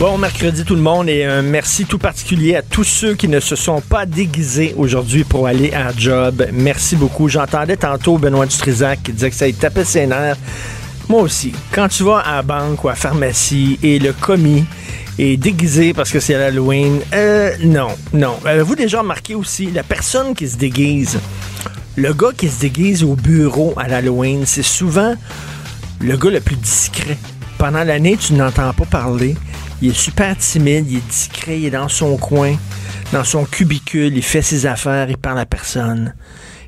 Bon mercredi tout le monde et un merci tout particulier à tous ceux qui ne se sont pas déguisés aujourd'hui pour aller à job. Merci beaucoup. J'entendais tantôt Benoît Dutrisac qui disait que ça lui tapait ses nerfs. Moi aussi. Quand tu vas à la banque ou à la pharmacie et le commis est déguisé parce que c'est l'Halloween, euh, non, non. Avez-vous déjà remarqué aussi la personne qui se déguise? Le gars qui se déguise au bureau à l'Halloween, c'est souvent le gars le plus discret. Pendant l'année, tu n'entends pas parler. Il est super timide, il est discret, il est dans son coin, dans son cubicule, il fait ses affaires, il parle à personne.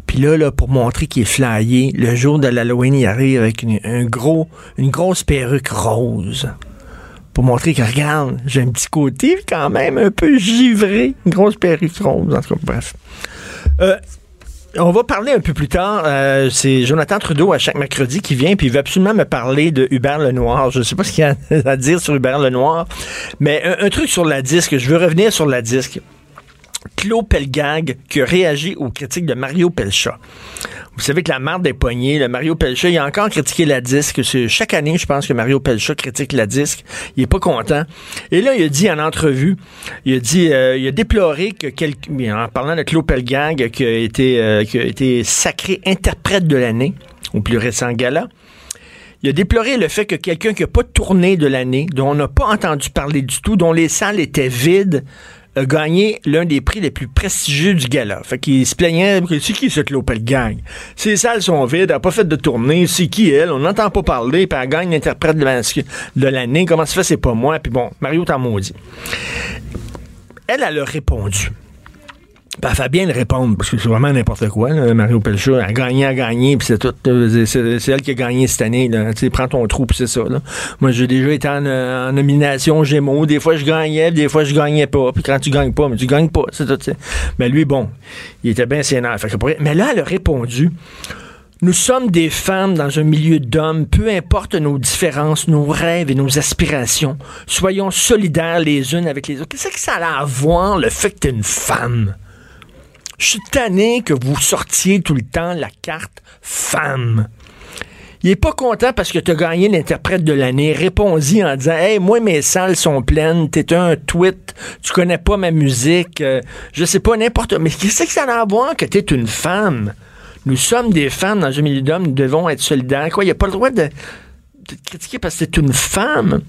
Puis là, là, pour montrer qu'il est flyé, le jour de l'Halloween, il arrive avec une, un gros, une grosse perruque rose. Pour montrer que, regarde, j'ai un petit côté quand même un peu givré. Une grosse perruque rose, en tout cas, bref. Euh, on va parler un peu plus tard. Euh, c'est Jonathan Trudeau à chaque mercredi qui vient, puis il veut absolument me parler de Hubert Lenoir. Je ne sais pas ce qu'il y a à dire sur Hubert Lenoir, mais un, truc sur la disque. Je veux revenir sur la disque. Claude Pelgag qui a réagi aux critiques de Mario Pelcha. Vous savez que la marde des poignets, le Mario Pelcha, il a encore critiqué la disque. Chaque année, je pense que Mario Pelcha critique la disque. Il est pas content. Et là, il a dit en entrevue, il a dit, euh, il a déploré que quelqu'un, en parlant de Claude Pelgag, qui a été, euh, qui a été sacré interprète de l'année au plus récent gala. Il a déploré le fait que quelqu'un qui n'a pas tourné de l'année, dont on n'a pas entendu parler du tout, dont les salles étaient vides, a gagné l'un des prix les plus prestigieux du gala. Fait qu'il se plaignait, c'est qui cette Lopel Gang? Ses salles sont vides, elle n'a pas fait de tournée, c'est qui elle? On n'entend pas parler, puis elle gagne l'interprète de l'année. Comment ça fait, c'est pas moi? Puis bon, Mario t'en maudit. Elle, elle a répondu. Ben, elle fait bien répondre, parce que c'est vraiment n'importe quoi. Là. Mario Pelcha a gagné, a gagné, puis c'est tout. C'est elle qui a gagné cette année. Là. prends ton trou, puis c'est ça. Là. Moi, j'ai déjà été en, en, nomination Gémeaux. Des fois, je gagnais, des fois, je gagnais pas. Puis quand tu gagnes pas, mais tu gagnes pas. C'est tout. Mais lui, bon, il était bien que, mais là, elle a répondu. Nous sommes des femmes dans un milieu d'hommes, peu importe nos différences, nos rêves et nos aspirations. Soyons solidaires les unes avec les autres. Qu'est-ce que ça a à voir, le fait que tu es une femme? Je suis tanné que vous sortiez tout le temps la carte femme. Il est pas content parce que tu as gagné l'interprète de l'année. Réponds-y en disant Hey, moi, mes salles sont pleines, t'es un tweet, tu connais pas ma musique, euh, je sais pas, n'importe. Mais qu'est-ce que ça a à voir que t'es une femme? Nous sommes des femmes dans un milieu d'hommes, nous devons être solidaires. Quoi, il n'y a pas le droit de, critiquer parce que c'est une femme.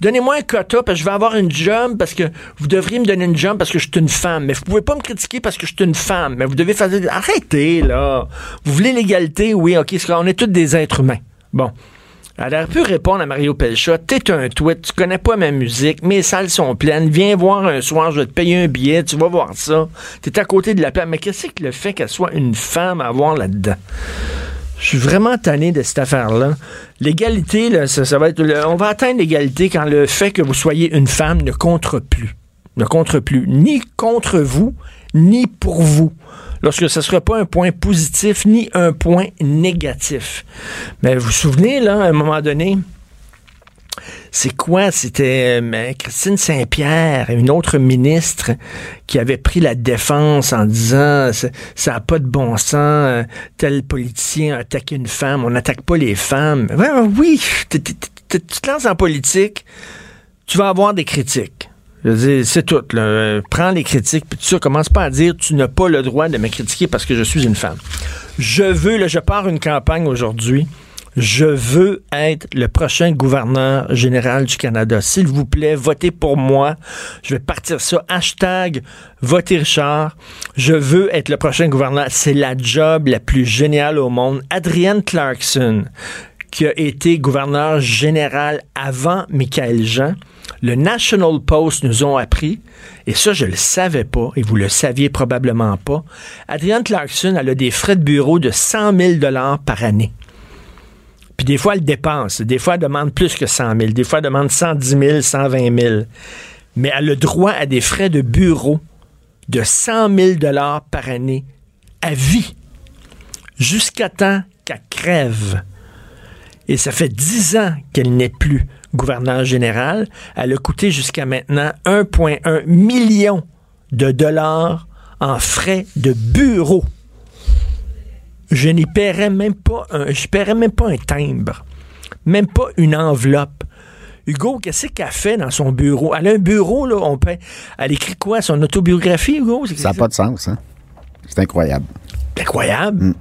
Donnez-moi un quota parce que je vais avoir une job parce que vous devriez me donner une job parce que je suis une femme. Mais vous pouvez pas me critiquer parce que je suis une femme. Mais vous devez faire arrêtez là. Vous voulez l'égalité, oui, ok. On est tous des êtres humains. Bon. Elle aurait pu répondre à Mario Pelcha, t'es un tweet, tu connais pas ma musique, mes salles sont pleines, viens voir un soir, je vais te payer un billet, tu vas voir ça. T'es à côté de la place. Mais qu'est-ce que le fait qu'elle soit une femme à voir là-dedans? Je suis vraiment tanné de cette affaire-là. L'égalité, là, ça, va être. on va atteindre l'égalité quand le fait que vous soyez une femme ne compte plus. Ne compte plus. Ni contre vous, ni pour vous. Lorsque ce ne sera pas un point positif, ni un point négatif. Mais vous vous souvenez, là, à un moment donné, c'est quoi? C'était euh, Christine Saint-Pierre, une autre ministre, qui avait pris la défense en disant ça n'a pas de bon sens, euh, tel politicien a attaqué une femme, on n'attaque pas les femmes. Oui, tu te lances en politique, tu vas avoir des critiques. C'est tout. Là. Prends les critiques, puis tu commence pas à dire tu n'as pas le droit de me critiquer parce que je suis une femme. Je veux, là, je pars une campagne aujourd'hui je veux être le prochain gouverneur général du Canada. S'il vous plaît, votez pour moi. Je vais partir ça. Hashtag votez Richard. Je veux être le prochain gouverneur. C'est la job la plus géniale au monde. Adrienne Clarkson, qui a été gouverneur général avant Michael Jean, le National Post nous ont appris, et ça, je le savais pas, et vous le saviez probablement pas, Adrienne Clarkson, a des frais de bureau de 100 000 par année. Puis des fois, elle dépense. Des fois, elle demande plus que 100 000. Des fois, elle demande 110 000, 120 000. Mais elle a droit à des frais de bureau de 100 000 par année à vie, jusqu'à temps qu'elle crève. Et ça fait dix ans qu'elle n'est plus gouverneur général. Elle a coûté jusqu'à maintenant 1,1 million de dollars en frais de bureau. Je n'y paierais même pas un, je paierais même pas un timbre, même pas une enveloppe. Hugo, qu'est-ce qu'elle fait dans son bureau? Elle a un bureau, là, on paie. Elle écrit quoi? Son autobiographie, Hugo? Ça n'a pas de sens, hein? C'est incroyable. Incroyable. Mm.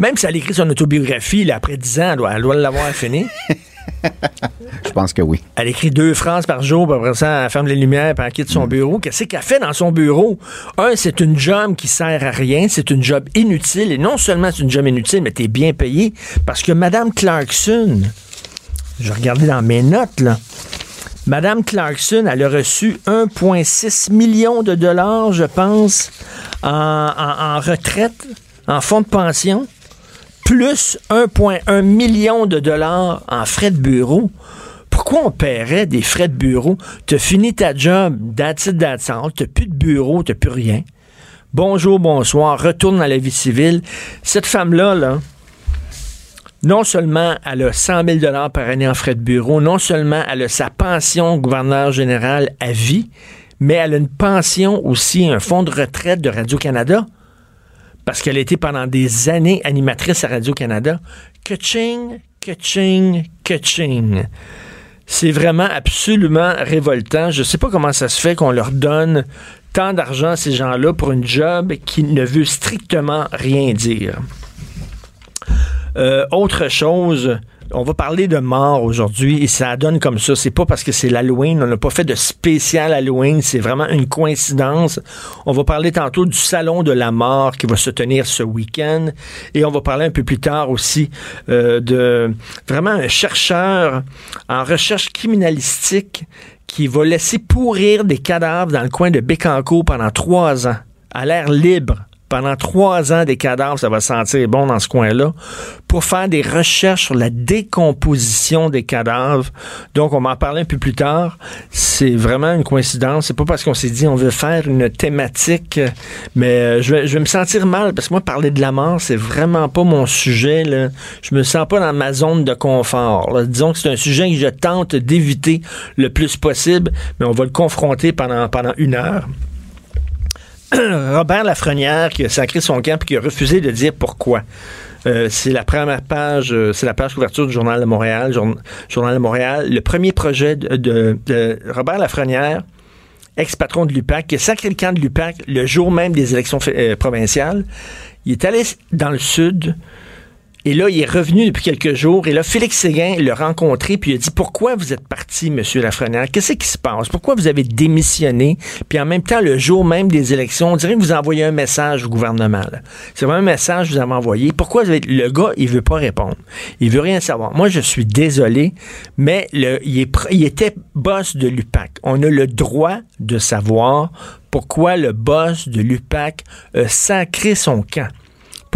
Même si elle écrit son autobiographie, là, après 10 ans, elle doit, elle doit l'avoir fini. Je pense que oui. Elle écrit deux phrases par jour, puis après ça, elle ferme les lumières, puis elle quitte son bureau. Qu'est-ce qu'elle fait dans son bureau? Un, c'est une job qui sert à rien, c'est une job inutile, et non seulement c'est une job inutile, mais t'es bien payé, parce que Madame Clarkson, je regardais dans mes notes, là, Madame Clarkson, elle a reçu 1,6 million de dollars, je pense, en, en- en retraite, en fonds de pension, plus 1,1 million de dollars en frais de bureau. Pourquoi on paierait des frais de bureau? T'as fini ta job, that's it, that's all. T'as plus de bureau, t'as plus rien. Bonjour, bonsoir, retourne à la vie civile. Cette femme-là, là, non seulement elle a 100 000 par année en frais de bureau, non seulement elle a sa pension gouverneur général à vie, mais elle a une pension aussi, un fonds de retraite de Radio-Canada, parce qu'elle a été pendant des années animatrice à Radio-Canada. Que-ching, que-ching, que-ching. C'est vraiment absolument révoltant. Je ne sais pas comment ça se fait qu'on leur donne tant d'argent à ces gens-là pour une job qui ne veut strictement rien dire. Euh, autre chose, on va parler de mort aujourd'hui et ça donne comme ça. C'est pas parce que c'est l'Halloween, on n'a pas fait de spécial Halloween, c'est vraiment une coïncidence. On va parler tantôt du salon de la mort qui va se tenir ce week-end et on va parler un peu plus tard aussi euh, de vraiment un chercheur en recherche criminalistique qui va laisser pourrir des cadavres dans le coin de Bécancourt pendant trois ans, à l'air libre pendant trois ans des cadavres, ça va sentir bon dans ce coin-là, pour faire des recherches sur la décomposition des cadavres. Donc, on va en parler un peu plus tard. C'est vraiment une coïncidence. C'est pas parce qu'on s'est dit on veut faire une thématique, mais euh, je vais, je vais me sentir mal parce que moi, parler de la mort, c'est vraiment pas mon sujet. Là. Je me sens pas dans ma zone de confort. là. Disons que c'est un sujet que je tente d'éviter le plus possible, mais on va le confronter pendant, pendant une heure. Robert Lafrenière qui a sacré son camp et qui a refusé de dire pourquoi. Euh, c'est la première page, euh, c'est la page couverture du Journal de Montréal, Jour- Journal de Montréal. Le premier projet de, Robert Lafrenière, ex-patron de l'UPAC, qui a sacré le camp de l'UPAC le jour même des élections euh, provinciales. Il est allé dans le sud. Et là, il est revenu depuis quelques jours. Et là, Félix Séguin l'a rencontré, puis il a dit Pourquoi vous êtes parti, Monsieur Lafrenière? Qu'est-ce qui se passe? Pourquoi vous avez démissionné? Puis en même temps, le jour même des élections, on dirait que vous envoyez un message au gouvernement. C'est vraiment un message que vous avez envoyé. Pourquoi vous avez- le gars, il veut pas répondre Il veut rien savoir. Moi, je suis désolé, mais le, il, il était boss de l'UPAC. On a le droit de savoir pourquoi le boss de l'UPAC a sacré son camp.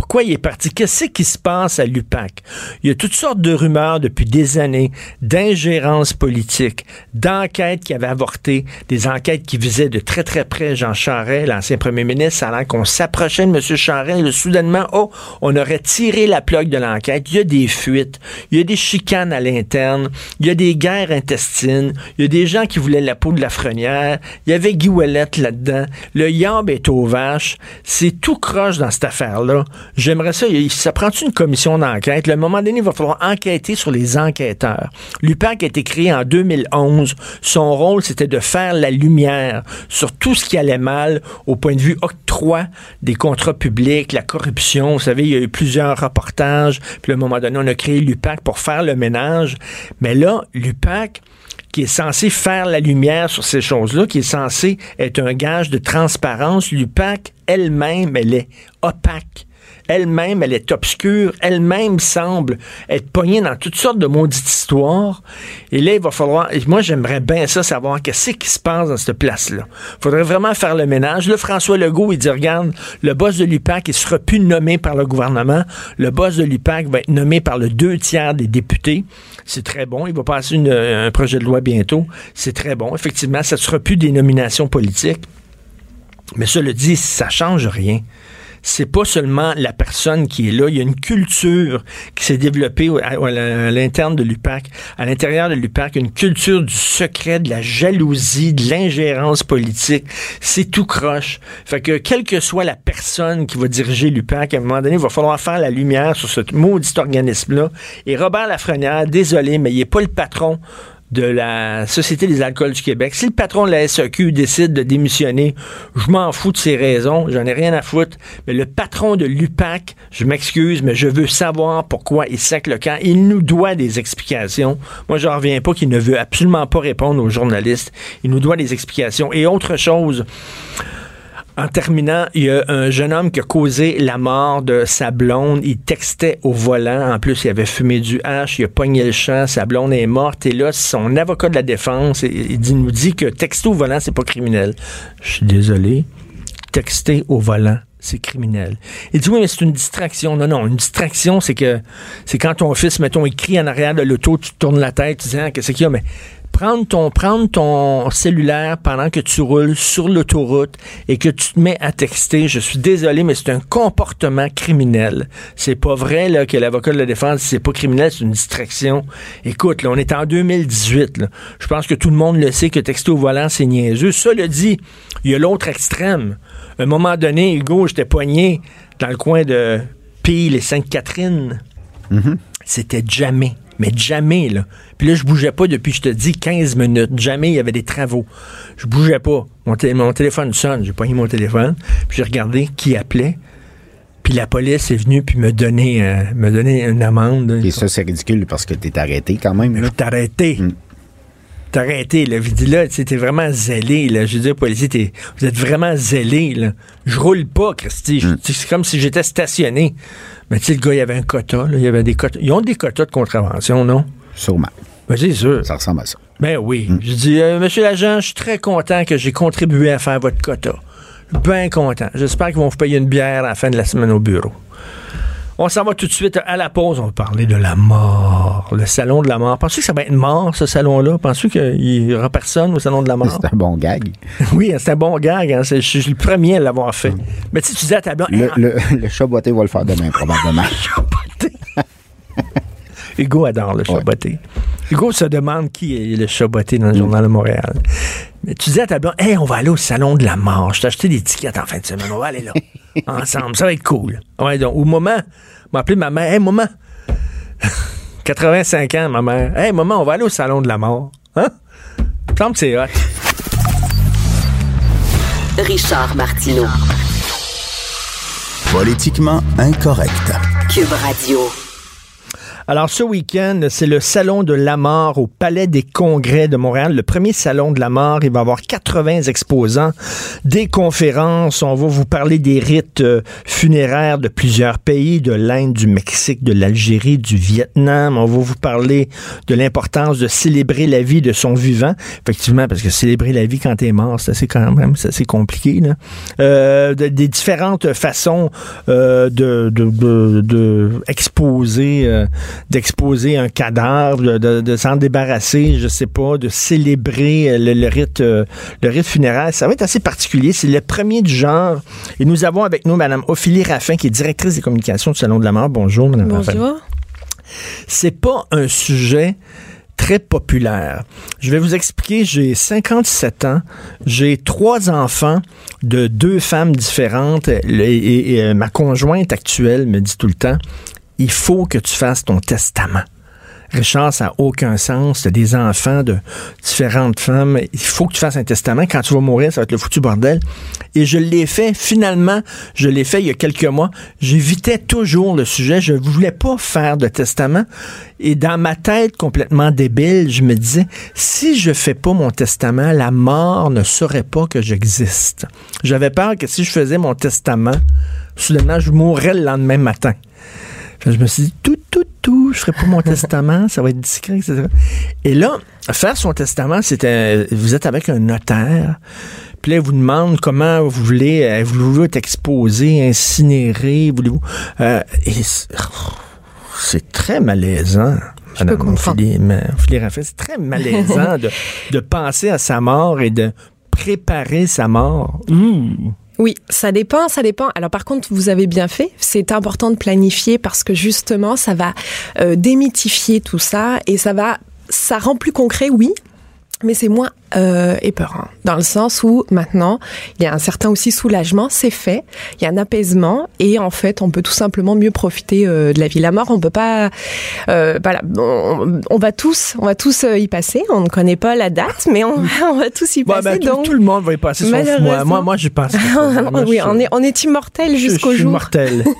Pourquoi il est parti? Qu'est-ce qui se passe à l'UPAC? Il y a toutes sortes de rumeurs depuis des années d'ingérence politique, d'enquêtes qui avaient avorté, des enquêtes qui visaient de très très près Jean Charest, l'ancien premier ministre, alors qu'on s'approchait de M. Charest, là, soudainement, oh, on aurait tiré la plaque de l'enquête. Il y a des fuites, il y a des chicanes à l'interne, il y a des guerres intestines, il y a des gens qui voulaient la peau de la frenière, il y avait Guy là-dedans, le yab est aux vaches, c'est tout croche dans cette affaire-là. J'aimerais ça, ça prend-tu une commission d'enquête? À un moment donné, il va falloir enquêter sur les enquêteurs. L'UPAC a été créé en 2011. Son rôle, c'était de faire la lumière sur tout ce qui allait mal au point de vue octroi des contrats publics, la corruption. Vous savez, il y a eu plusieurs reportages. Puis à un moment donné, on a créé l'UPAC pour faire le ménage. Mais là, l'UPAC qui est censé faire la lumière sur ces choses-là, qui est censé être un gage de transparence, l'UPAC elle-même, elle est opaque. Elle-même, elle est obscure. Elle-même semble être pognée dans toutes sortes de maudites histoires. Et là, il va falloir... moi, j'aimerais bien ça, savoir qu'est-ce qui se passe dans cette place-là. faudrait vraiment faire le ménage. Là, François Legault, il dit, regarde, le boss de l'UPAC, il sera plus nommé par le gouvernement. Le boss de l'UPAC va être nommé par le deux tiers des députés. C'est très bon. Il va passer un projet de loi bientôt. C'est très bon. Effectivement, ça ne sera plus des nominations politiques. Mais cela dit, ça change rien. C'est pas seulement la personne qui est là, il y a une culture qui s'est développée à, à l'interne de l'UPAC, à l'intérieur de l'UPAC, une culture du secret, de la jalousie, de l'ingérence politique. C'est tout croche. Fait que quelle que soit la personne qui va diriger l'UPAC, à un moment donné, il va falloir faire la lumière sur ce maudit organisme-là. Et Robert Lafrenière, désolé, mais il n'est pas le patron de la Société des alcools du Québec. Si le patron de la SAQ décide de démissionner, je m'en fous de ses raisons, j'en ai rien à foutre. Mais le patron de l'UPAC, je m'excuse, mais je veux savoir pourquoi il sec le camp. Il nous doit des explications. Moi, je reviens pas qu'il ne veut absolument pas répondre aux journalistes. Il nous doit des explications. Et autre chose, en terminant, il y a un jeune homme qui a causé la mort de sa blonde. Il textait au volant. En plus, il avait fumé du hache. Il a pogné le champ. Sa blonde est morte. Et là, son avocat de la défense, il nous dit que texter au volant, c'est pas criminel. Je suis désolé. Texter au volant, c'est criminel. Il dit oui, mais c'est une distraction. Non, non, une distraction, c'est que c'est quand ton fils, mettons, écrit en arrière de l'auto, tu tournes la tête, tu dis ah, qu'est-ce qu'il y a, mais prendre ton, prendre ton cellulaire pendant que tu roules sur l'autoroute et que tu te mets à texter, je suis désolé, mais c'est un comportement criminel. C'est pas vrai là, que l'avocat de la défense, c'est pas criminel, c'est une distraction. Écoute, là, on est en 2018. Là. Je pense que tout le monde le sait que texter au volant, c'est niaiseux. Ça le dit, il y a l'autre extrême. À un moment donné, Hugo, j'étais poigné dans le coin de Pile et Sainte-Catherine. Mm-hmm. C'était jamais mais jamais, là. Puis là, je bougeais pas depuis, je te dis, 15 minutes. Jamais il y avait des travaux. Je bougeais pas. Mon, mon téléphone sonne. J'ai pogné mon téléphone. Puis j'ai regardé qui appelait. Puis la police est venue puis me donner, euh, me donner une amende. Et ça, c'est ridicule parce que t'es arrêté quand même. Là. T'es arrêté. Mm. T'es arrêté, là. Je dis là, t'es vraiment zélé, là. Je veux dire, policier, vous êtes vraiment zélé, là. Je roule pas, Christy. Mm. C'est comme si j'étais stationné. Mais tu sais, le gars, il y avait un quota, là. Il y avait des quotas. Ils ont des quotas de contravention, non? Sûrement. Ben, c'est sûr. Ça ressemble à ça. Ben oui. Je dis, euh, monsieur l'agent, je suis très content que j'ai contribué à faire votre quota. Bien content. J'espère qu'ils vont vous payer une bière à la fin de la semaine au bureau. On s'en va tout de suite à la pause. On va parler de la mort. Le salon de la mort. Penses-tu que ça va être mort, ce salon-là? Penses-tu qu'il n'y aura personne au salon de la mort? C'est un bon gag. oui, c'est un bon gag. Hein. Je suis le premier à l'avoir fait. Mm. Mais tu sais, tu dis à ta blonde... Le, le, le chat va le faire demain, probablement. Hugo adore le chat botté. Hugo se demande qui est le chat botté dans le Journal de Montréal. Mais tu dis à ta blonde, hey, on va aller au salon de la mort. Je t'ai acheté des tickets en fin de semaine. On va aller là. ensemble. Ça va être cool. Ouais, donc, au moment, m'a appelé ma mère. Hey, maman. 85 ans, ma mère. Hey, maman, on va aller au salon de la mort. Hein? Il me semble que c'est hot. Richard Martineau. Politiquement incorrect. Cube Radio. Alors, ce week-end, c'est le Salon de la mort au Palais des Congrès de Montréal. Le premier Salon de la mort. Il va y avoir 80 exposants, des conférences. On va vous parler des rites euh, funéraires de plusieurs pays, de l'Inde, du Mexique, de l'Algérie, du Vietnam. On va vous parler de l'importance de célébrer la vie de son vivant. Effectivement, parce que célébrer la vie quand t'es mort, c'est quand même, assez compliqué. Là. Euh, de, des différentes façons euh, de, de, de, de, exposer euh, d'exposer un cadavre, de, s'en débarrasser, je sais pas, de célébrer le, le rite euh, le rite funéraire. Ça va être assez particulier. C'est le premier du genre. Et nous avons avec nous Mme Ophélie Raffin, qui est directrice des communications du Salon de la mort. Bonjour, Mme Raffin. Bonjour. C'est pas un sujet très populaire. Je vais vous expliquer, j'ai 57 ans, j'ai trois enfants de deux femmes différentes et, et, et, ma conjointe actuelle me dit tout le temps, il faut que tu fasses ton testament. Richard, ça n'a aucun sens. Tu des enfants de différentes femmes. Il faut que tu fasses un testament. Quand tu vas mourir, ça va être le foutu bordel. Et je l'ai fait, finalement, je l'ai fait il y a quelques mois. J'évitais toujours le sujet. Je ne voulais pas faire de testament. Et dans ma tête complètement débile, je me disais, si je fais pas mon testament, la mort ne saurait pas que j'existe. J'avais peur que si je faisais mon testament, soudainement, je mourrais le lendemain matin. Je me suis dit, tout, tout, tout, je ferai pas mon testament, ça va être discret, etc. Et là, faire son testament, c'était, vous êtes avec un notaire, puis là, il vous demande comment vous voulez, voulez-vous être exposé, incinéré, voulez-vous, euh, et c'est très malaisant. Je. C'est très malaisant de, de penser à sa mort et de préparer sa mort. Mmh. Oui, ça dépend, ça dépend. Alors par contre, vous avez bien fait. C'est important de planifier parce que justement, ça va euh, démythifier tout ça et ça va, ça rend plus concret, oui, mais c'est moins euh, épeurant dans le sens où maintenant il y a un certain aussi soulagement, c'est fait, il y a un apaisement et en fait on peut tout simplement mieux profiter euh, de la vie. La mort, on peut pas, euh, voilà, on, on, va tous, on va tous euh, y passer. On ne connaît pas la date, mais on, on va tous y passer. ben, tout, donc tout le monde va y passer sauf moi. Moi, moi, j'y passe. Oui, on est on est immortel jusqu'au je suis jour. mortel.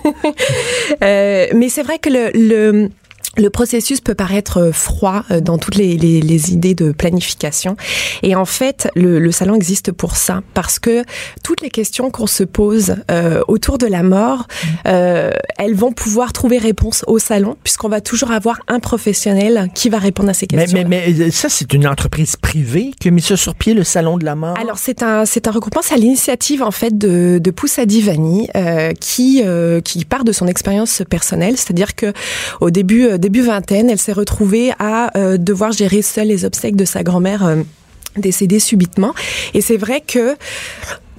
Euh, mais c'est vrai que le, le le processus peut paraître euh, froid euh, dans toutes les, les, les idées de planification. Et en fait, le, le salon existe pour ça, parce que toutes les questions qu'on se pose euh, autour de la mort, euh, elles vont pouvoir trouver réponse au salon, puisqu'on va toujours avoir un professionnel qui va répondre à ces mais, questions. mais, mais euh, ça, c'est une entreprise privée qui a mis ça sur pied, le Salon de la mort? Alors c'est un c'est un regroupement, c'est à l'initiative en fait de de Poussa Divani euh, qui euh, qui part de son expérience personnelle, c'est-à-dire que au début début vingtaine, elle s'est retrouvée à euh, devoir gérer seule les obsèques de sa grand-mère euh, décédée subitement. Et c'est vrai que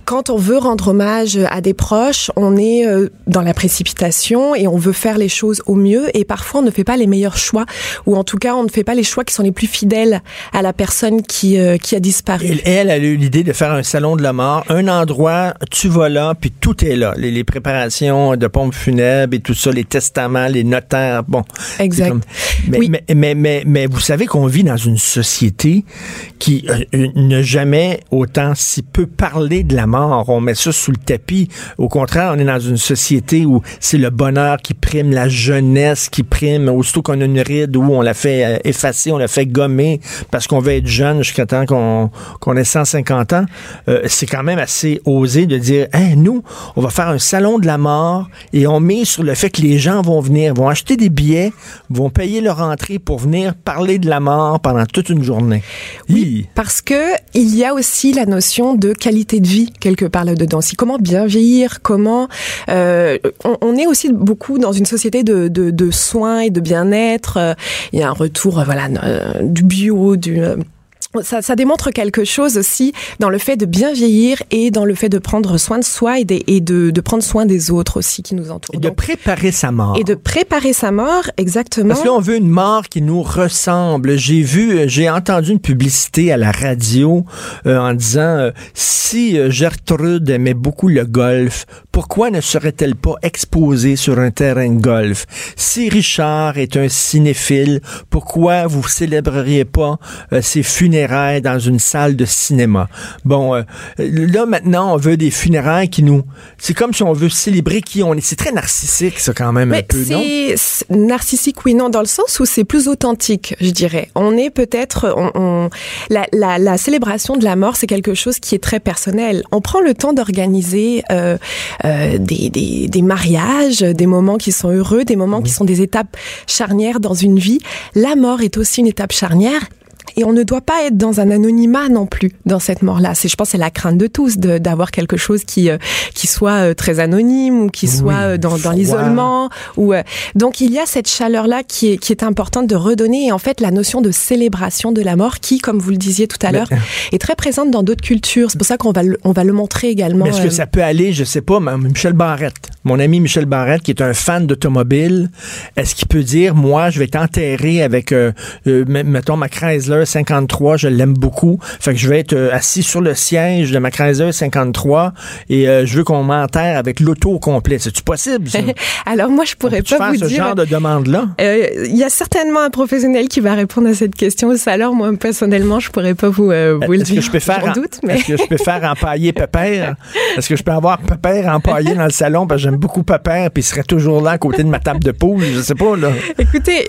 quand on veut rendre hommage à des proches, on est euh, dans la précipitation et on veut faire les choses au mieux et parfois on ne fait pas les meilleurs choix ou en tout cas on ne fait pas les choix qui sont les plus fidèles à la personne qui euh, qui a disparu. Elle, elle a eu l'idée de faire un salon de la mort, un endroit, tu vas là, puis tout est là. Les, les préparations de pompes funèbres et tout ça, les testaments, les notaires, bon. Exact. comme- mais, Oui. mais, mais, mais, mais vous savez qu'on vit dans une société qui euh, n'a jamais autant si peu parlé de la mort. On met ça sous le tapis. Au contraire, on est dans une société où c'est le bonheur qui prime, la jeunesse qui prime. Aussitôt qu'on a une ride où on l'a fait euh, effacer, on l'a fait gommer parce qu'on veut être jeune jusqu'à temps qu'on ait 150 ans, euh, c'est quand même assez osé de dire, Hey, nous, on va faire un salon de la mort et on met sur le fait que les gens vont venir, vont acheter des billets, vont payer leur entrée pour venir parler de la mort pendant toute une journée. Hi. Parce que il y a aussi la notion de qualité de vie quelque part là-dedans. Comment bien vieillir, comment euh, on, est aussi beaucoup dans une société de, de, soins et de bien-être. Euh, Il y a un retour, euh, voilà, du bio, du ça, ça démontre quelque chose aussi dans le fait de bien vieillir et dans le fait de prendre soin de soi et, des, et de, de prendre soin des autres aussi qui nous entourent. Et de Donc, préparer sa mort. et de préparer sa mort, exactement. Parce que là, on veut une mort qui nous ressemble. J'ai vu, euh, j'ai entendu une publicité à la radio euh, en disant euh, si euh, Gertrude aimait beaucoup le golf, pourquoi ne serait-elle pas exposée sur un terrain de golf? Si Richard est un cinéphile, pourquoi vous célébreriez pas euh, ses funérailles? Dans une salle de cinéma Bon, euh, là maintenant, on veut des funérailles qui nous. C'est comme si on veut célébrer qui on est. C'est très narcissique, ça quand même un Mais peu, non? narcissique, oui, non, dans le sens où c'est plus authentique, je dirais. On est peut-être, on, on- la, la, la célébration de la mort, c'est quelque chose qui est très personnel. On prend le temps d'organiser euh, euh, des, des, des mariages, des moments qui sont heureux, des moments qui sont des étapes charnières dans une vie. La mort est aussi une étape charnière. Et on ne doit pas être dans un anonymat non plus dans cette mort-là. C'est, je pense, c'est la crainte de tous d'avoir quelque chose qui euh, qui soit euh, très anonyme ou qui soit euh, dans, dans l'isolement. Ou donc il y a cette chaleur-là qui est qui est importante de redonner et en fait la notion de célébration de la mort qui, comme vous le disiez tout à l'heure, est très présente dans d'autres cultures. C'est pour ça qu'on va le, on va le montrer également. Est-ce euh, que ça peut aller, je sais pas, mais Michel Barrette, mon ami Michel Barrette, qui est un fan d'automobile, est-ce qu'il peut dire, moi, je vais être enterré avec, euh, euh, mettons, ma Chrysler 53, je l'aime beaucoup, fait que je vais être euh, assis sur le siège de ma Chrysler 53 et euh, je veux qu'on m'enterre avec l'auto au complet. C'est-tu possible, ça? Alors moi je pourrais pas faire vous ce dire. genre de demande-là? Euh, Il y a certainement un professionnel qui va répondre à cette question. Alors moi personnellement, je pourrais pas vous, vous le Est-ce dire. que je peux faire J'en en- doute, mais Est-ce que je peux faire empailler Pépère? Est-ce que je peux avoir Pépère empaillé dans le salon? Parce que j'aime beaucoup Pépère puis il serait toujours là à côté de ma table de poule? Je sais pas, là. écoutez,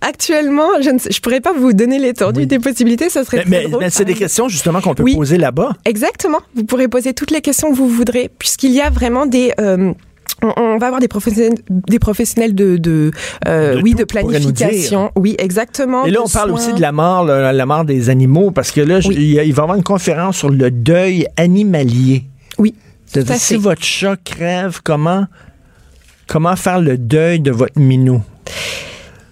actuellement, je ne je pourrais pas vous donner l'étendue Oui. des possibilités. Ça serait Mais, très mais- c'est des questions justement qu'on peut Oui. poser là-bas. Exactement. Vous pourrez poser toutes les questions que vous voudrez, puisqu'il y a vraiment des. euh, on, va avoir des professionnels, des professionnels de, de, euh, De oui, de planification. Oui, exactement. Et là, on parle soins. aussi de la mort, la mort des animaux, parce que là, Oui. il, va y avoir une conférence sur le deuil animalier. Oui. C'est-à-dire, si votre chat crève, comment, comment faire le deuil de votre minou?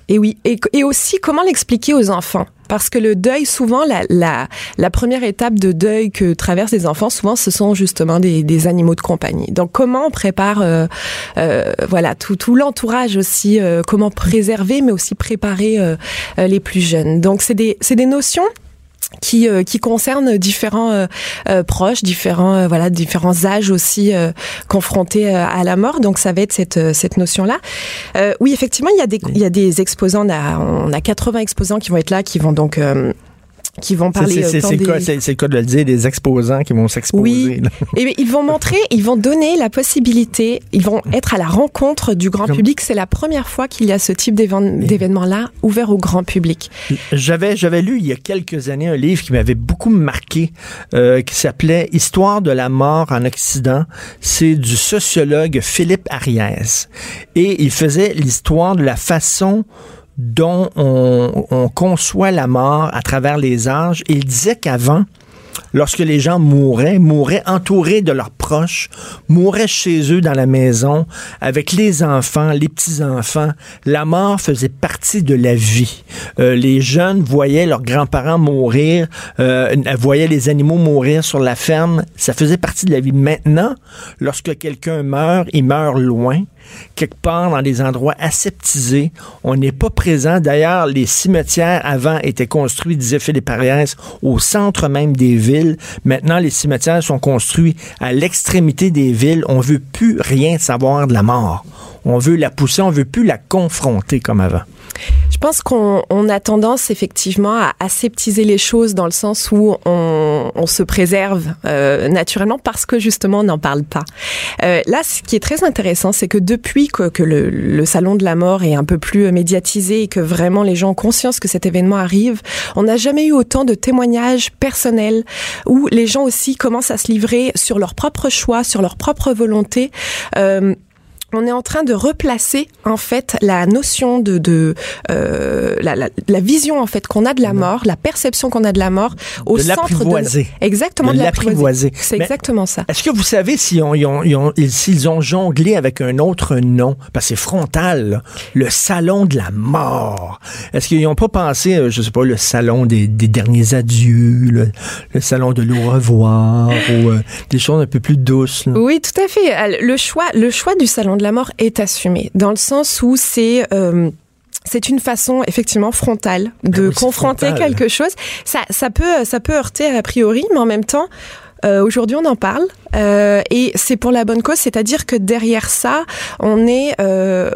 Et oui, et, et aussi comment l'expliquer aux enfants? Parce que le deuil, souvent, la, la, la première étape de deuil que traversent les enfants, souvent, ce sont justement des, des animaux de compagnie. Donc, comment on prépare, euh, euh, voilà, tout, tout l'entourage aussi, euh, comment préserver, mais aussi préparer euh, euh, les plus jeunes. Donc, c'est des, c'est des notions qui euh, qui concernent différents euh, euh, proches, différents euh, voilà différents âges aussi euh, confrontés à la mort. Donc ça va être cette cette notion là. oui effectivement il y a des il y a des exposants. On a on a 80 exposants qui vont être là, qui vont donc euh, qui vont parler C'est le des- le cas de le dire, des exposants qui vont s'exposer. Oui. Et ils vont montrer, ils vont donner la possibilité, ils vont être à la rencontre du grand Comme- public. C'est la première fois qu'il y a ce type d'événement- d'événement-là ouvert au grand public. J'avais, j'avais lu il y a quelques années un livre qui m'avait beaucoup marqué, euh, qui s'appelait Histoire de la mort en Occident. C'est du sociologue Philippe Ariès. Et il faisait l'histoire de la façon dont on, on conçoit la mort à travers les âges. Il disait qu'avant, lorsque les gens mouraient, mouraient entourés de leurs proches, mouraient chez eux dans la maison, avec les enfants, les petits-enfants. La mort faisait partie de la vie. Euh, les jeunes voyaient leurs grands-parents mourir, euh, voyaient les animaux mourir sur la ferme. Ça faisait partie de la vie. Maintenant, lorsque quelqu'un meurt, il meurt loin quelque part dans des endroits aseptisés. On n'est pas présent. D'ailleurs, les cimetières avant étaient construits, disait Philippe Ariès, au centre même des villes. Maintenant, les cimetières sont construits à l'extrémité des villes. On veut plus rien savoir de la mort. On veut la pousser, on veut plus la confronter comme avant. Je pense qu'on on a tendance effectivement à aseptiser les choses dans le sens où on, on se préserve euh, naturellement parce que justement on n'en parle pas. Euh, là, ce qui est très intéressant, c'est que depuis que, que le, le salon de la mort est un peu plus médiatisé et que vraiment les gens ont conscience que cet événement arrive, on n'a jamais eu autant de témoignages personnels où les gens aussi commencent à se livrer sur leur propre choix, sur leur propre volonté. Euh, on est en train de replacer en fait la notion de, de euh, la, la, la vision en fait qu'on a de la mort, la perception qu'on a de la mort au De centre de exactement De de l'apprivoiser. C'est exactement ça. Est-ce que vous savez s'ils ont, ils ont- ils ont- ils- s'ils ont jonglé avec un autre nom? Parce que c'est frontal, là. le salon de la mort. Est-ce qu'ils n'ont pas pensé, euh, je sais pas, le salon des, des derniers adieux, le, le salon de l'au revoir, ou euh, des choses un peu plus douces? là? Oui, tout à fait. Le choix, le choix du salon de la mort est assumé dans le sens où c'est euh, c'est une façon effectivement frontale de oui, confronter frontal. quelque chose. Ça, ça peut, ça peut heurter a priori, mais en même temps. euh, Aujourd'hui, on en parle euh, et c'est pour la bonne cause, c'est-à-dire que derrière ça, on est, euh,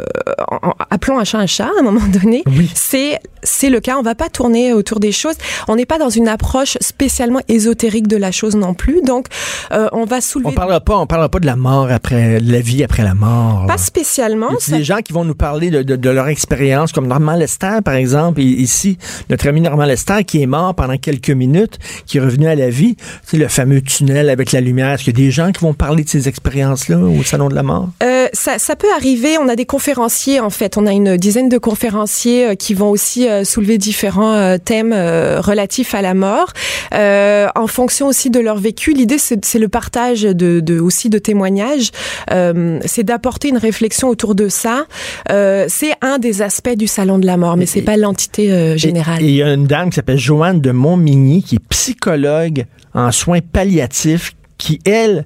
en- en- appelons un chat un chat à un moment donné. Oui. C'est c'est le cas. On va pas tourner autour des choses. On n'est pas dans une approche spécialement ésotérique de la chose non plus. Donc, euh, on va soulever On parlera pas, on parlera pas de la mort après, de la vie après la mort. pas spécialement. Il y a des gens qui vont nous parler de, de- de leur expérience, comme Normand Lester, par exemple, et ici, notre ami Normand Lester, qui est mort pendant quelques minutes, qui est revenu à la vie. C'est le fameux tunnel avec la lumière. Est-ce des gens qui vont parler de ces expériences-là au Salon de la mort? Euh, ça, ça peut arriver. On a des conférenciers, en fait. On a une dizaine de conférenciers euh, qui vont aussi euh, soulever différents thèmes relatifs à la mort, euh, en fonction aussi de leur vécu. L'idée, c'est le partage de, de aussi de témoignages. Euh, c'est d'apporter une réflexion autour de ça. C'est un des aspects du salon de la mort, mais c'est pas l'entité générale. Et il y a une dame qui s'appelle Joanne de Montmigny, qui est psychologue en soins palliatifs, qui, elle,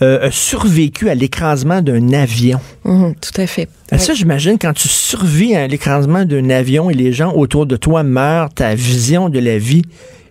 euh, a survécu à l'écrasement d'un avion. Mhm, tout à fait. Ah, Ça, j'imagine, quand tu survis à l'écrasement d'un avion et les gens autour de toi meurent, ta vision de la vie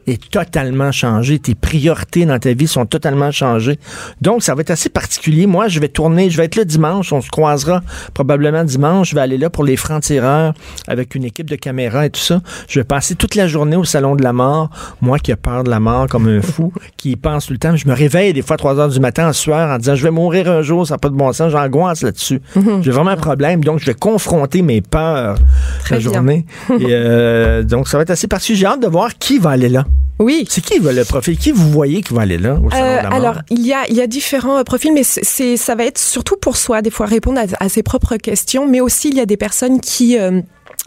est totalement changée. Tes priorités dans ta vie sont totalement changées. Donc, ça va être assez particulier. Moi, je vais tourner, je vais être là dimanche. On se croisera probablement dimanche. Je vais aller là pour les francs-tireurs avec une équipe de caméras et tout ça. Je vais passer toute la journée au Salon de la mort. Moi qui ai peur de la mort comme un fou, qui pense tout le temps. Je me réveille des fois à 3 heures du matin en sueur en disant, je vais mourir un jour, ça n'a pas de bon sens. J'angoisse là-dessus. J'ai vraiment un problème. Donc, je vais confronter mes peurs Très la bien. journée. Et, euh, donc, ça va être assez particulier. J'ai hâte de voir qui va aller là. Oui. C'est qui va le profil? Qui vous voyez qui va aller là au Salon Euh, de la mort? alors, il y a, il y a différents euh, profils, mais c'est- c'est, ça va être surtout pour soi, des fois répondre à, à ses propres questions, mais aussi il y a des personnes qui... euh,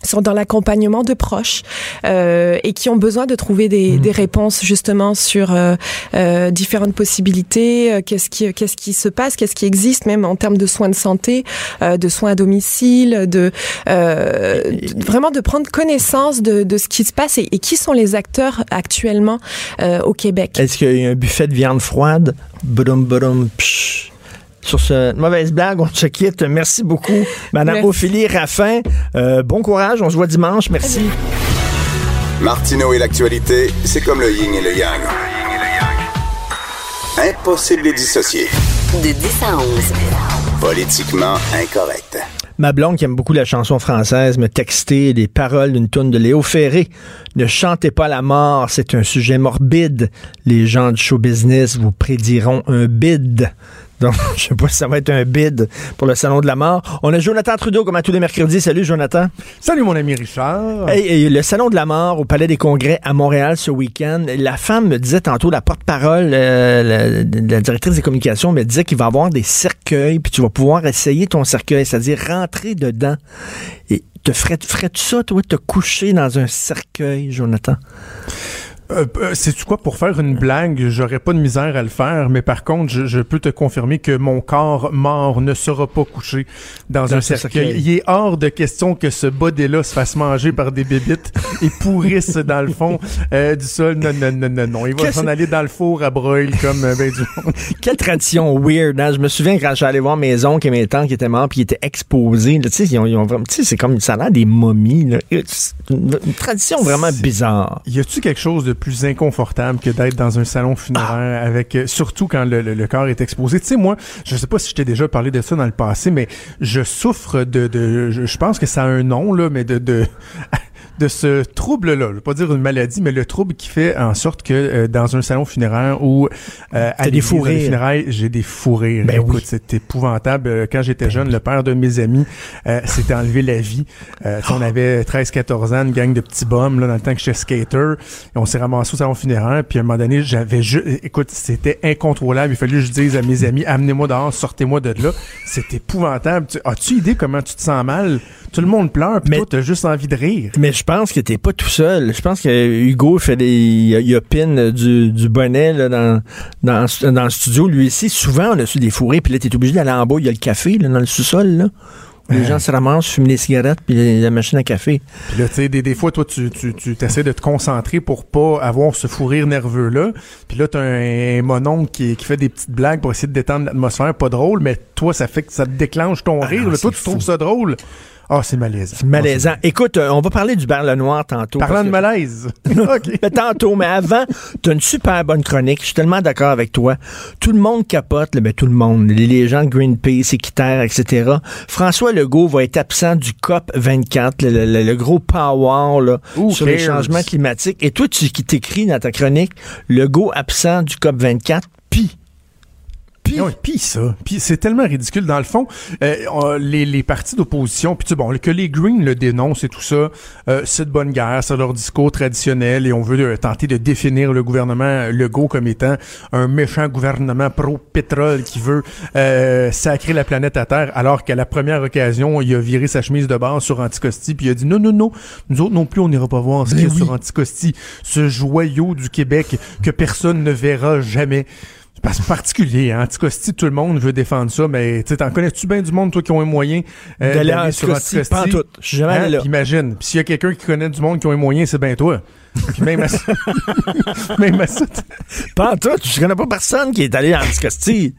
sont dans l'accompagnement de proches euh, et qui ont besoin de trouver des, Mhm. des réponses justement sur euh, euh, différentes possibilités, euh, qu'est-ce qui qu'est-ce qui se passe, qu'est-ce qui existe même en termes de soins de santé, euh, de soins à domicile, de euh, de- vraiment de prendre connaissance de, de ce qui se passe et, et qui sont les acteurs actuellement euh, au Québec. Est-ce qu'il y a un buffet de viande froide? Psh. Sur cette mauvaise blague, on se quitte. Merci beaucoup, Madame Merci. Ophélie Raffin. Euh, bon courage, on se voit dimanche. Merci. Martineau et l'actualité, c'est comme le yin et le yang. Impossible de les dissocier. De 10 à 11. Politiquement incorrect. Ma blonde, qui aime beaucoup la chanson française, me textait les paroles d'une tourne de Léo Ferré. Ne chantez pas la mort, c'est un sujet morbide. Les gens du show business vous prédiront un bid. Donc, je sais pas si ça va être un bid pour le Salon de la mort. On a Jonathan Trudeau, comme à tous les mercredis. Salut, Jonathan. Salut mon ami Richard. Hey, hey, le Salon de la mort au Palais des Congrès à Montréal ce week-end. La femme me disait tantôt, la porte-parole, euh, la, la directrice des communications me disait qu'il va y avoir des cercueils, puis tu vas pouvoir essayer ton cercueil, c'est-à-dire rentrer dedans. Et te ferais, ferais-tu ça, toi, te coucher dans un cercueil, Jonathan? Euh, euh, Sais-tu quoi, pour faire une blague, j'aurais pas de misère à le faire, mais par contre, je, je peux te confirmer que mon corps mort ne sera pas couché dans, Dans un ce cercueil. Il est hors de question que ce body-là se fasse manger par des bébites et pourrisse dans le fond euh, du sol. Non, non, non, non, non. Il va s'en aller dans le four à broil comme euh, ben du monde. Quelle tradition weird, hein? Je me souviens quand j'allais voir mes oncles et mes tantes qui étaient morts puis ils étaient exposés. Tu sais, ils ont, ils ont vraiment, tu sais, c'est comme, ça a l'air des momies, là. Une, une tradition vraiment bizarre. Y a-tu quelque chose de plus inconfortable que d'être dans un salon funéraire avec euh, surtout quand le, le- le corps est exposé. Tu sais moi, je sais pas si je t'ai déjà parlé de ça dans le passé mais je souffre de de je, je pense que ça a un nom là mais de de de ce trouble-là, je vais pas dire une maladie, mais le trouble qui fait en sorte que euh, dans un salon funéraire où euh, à des rires. funérailles, j'ai des fous rires. Ben Écoute, oui. c'est épouvantable. Euh, Quand j'étais jeune, le père de mes amis euh, s'était enlevé la vie. Euh, on avait 13-14 ans, une gang de petits bums là, dans le temps que j'étais skater. Et on s'est ramassé au salon funéraire. Puis à un moment donné, j'avais ju- écoute, c'était incontrôlable. Il fallait que je dise à mes amis, amenez-moi dehors, sortez-moi de là. C'est épouvantable. Tu- As-tu idée comment tu te sens mal? Tout le monde pleure, puis Mais- toi, t'as juste envie de rire. Mais je pense que t'es pas tout seul. Je pense que Hugo fait des, il, pin du, du bonnet là, dans, dans, dans le studio. Lui ici, souvent, on a su des fourrés, puis là, t'es obligé d'aller en bas. Il y a le café là, dans le sous-sol, là. Les gens se ramassent, fument des cigarettes, puis la, machine à café. Puis là, tu sais, des, des fois, toi, tu, tu, tu essaies de te concentrer pour pas avoir ce fou rire nerveux-là. Puis là, t'as un, un mononcle qui, qui fait des petites blagues pour essayer de détendre l'atmosphère. Pas drôle, mais toi, ça fait que ça te déclenche ton rire. non, là. Toi, tu trouves ça drôle. Ah, c'est malaisant. C'est malaisant. Écoute, euh, on va parler du Bar Noir tantôt. Parlant de que- malaise. OK. Mais tantôt, mais avant, tu as une super bonne chronique. Je suis tellement d'accord avec toi. Tout le monde capote, là, ben, tout le monde. Les, gens de Greenpeace, Équiterre, etc. François Legault va être absent du COP 24, le, le- le gros power là, sur les changements climatiques. Et toi, tu qui t'écris dans ta chronique, Legault absent du COP 24, puis. Puis. Oui, puis ça, puis c'est tellement ridicule dans le fond. euh, les, les partis d'opposition, puis tu bon, que les Greens le dénoncent et tout ça, euh, c'est de bonne guerre, c'est leur discours traditionnel et on veut euh, tenter de définir le gouvernement Legault comme étant un méchant gouvernement pro-pétrole qui veut euh, sacrer la planète à terre, alors qu'à la première occasion, il a viré sa chemise de base sur Anticosti puis il a dit non non non, nous autres non plus on n'ira pas voir ce qu'il y a sur Anticosti, ce joyau du Québec que personne ne verra jamais. C'est particulier, hein. Anticosti, tout le monde veut défendre ça, mais tu t'en connais-tu bien du monde, toi, qui ont un moyen euh, D'aller en sur Anticosti, pas en tout. Je suis jamais allé là. Imagine. Puis s'il y a quelqu'un qui connaît du monde qui ont un moyen, c'est bien toi. Puis même à ça, même à ça, Pas en tout. Je connais pas personne qui est allé en Anticosti.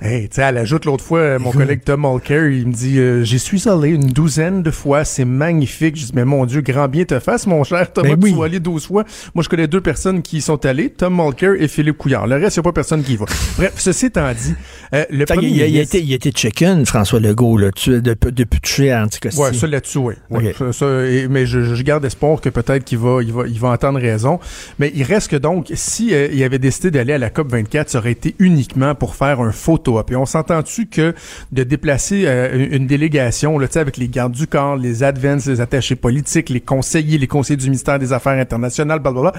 hey, tu sais, elle ajoute l'autre fois, mon collègue Tom Mulcair, il me dit, euh, j'y suis allé une douzaine de fois, c'est magnifique. Je dis, mais mon Dieu, grand bien te fasse, mon cher Thomas, Ben oui. tu sois allé 12 fois. Moi, je connais deux personnes qui y sont allées, Tom Mulcair et Philippe Couillard. Le reste, il n'y a pas personne qui. Bref, ceci étant dit, euh, le premier il, a, il été, il a été chicken, François Legault, là, tu, depuis, depuis toucher à Anticosti. Ouais, ça là-dessus, oui. Ouais, ça, ça, et- mais je, je garde espoir que peut-être qu'il va, il va, il va entendre raison. Mais il reste que donc, si euh, il avait décidé d'aller à la COP 24, ça aurait été uniquement pour faire un photo-op. Et on s'entend-tu que de déplacer euh, une délégation, là, tu sais, avec les gardes du corps, les advance, les attachés politiques, les conseillers, les conseillers du ministère des Affaires internationales, blablabla,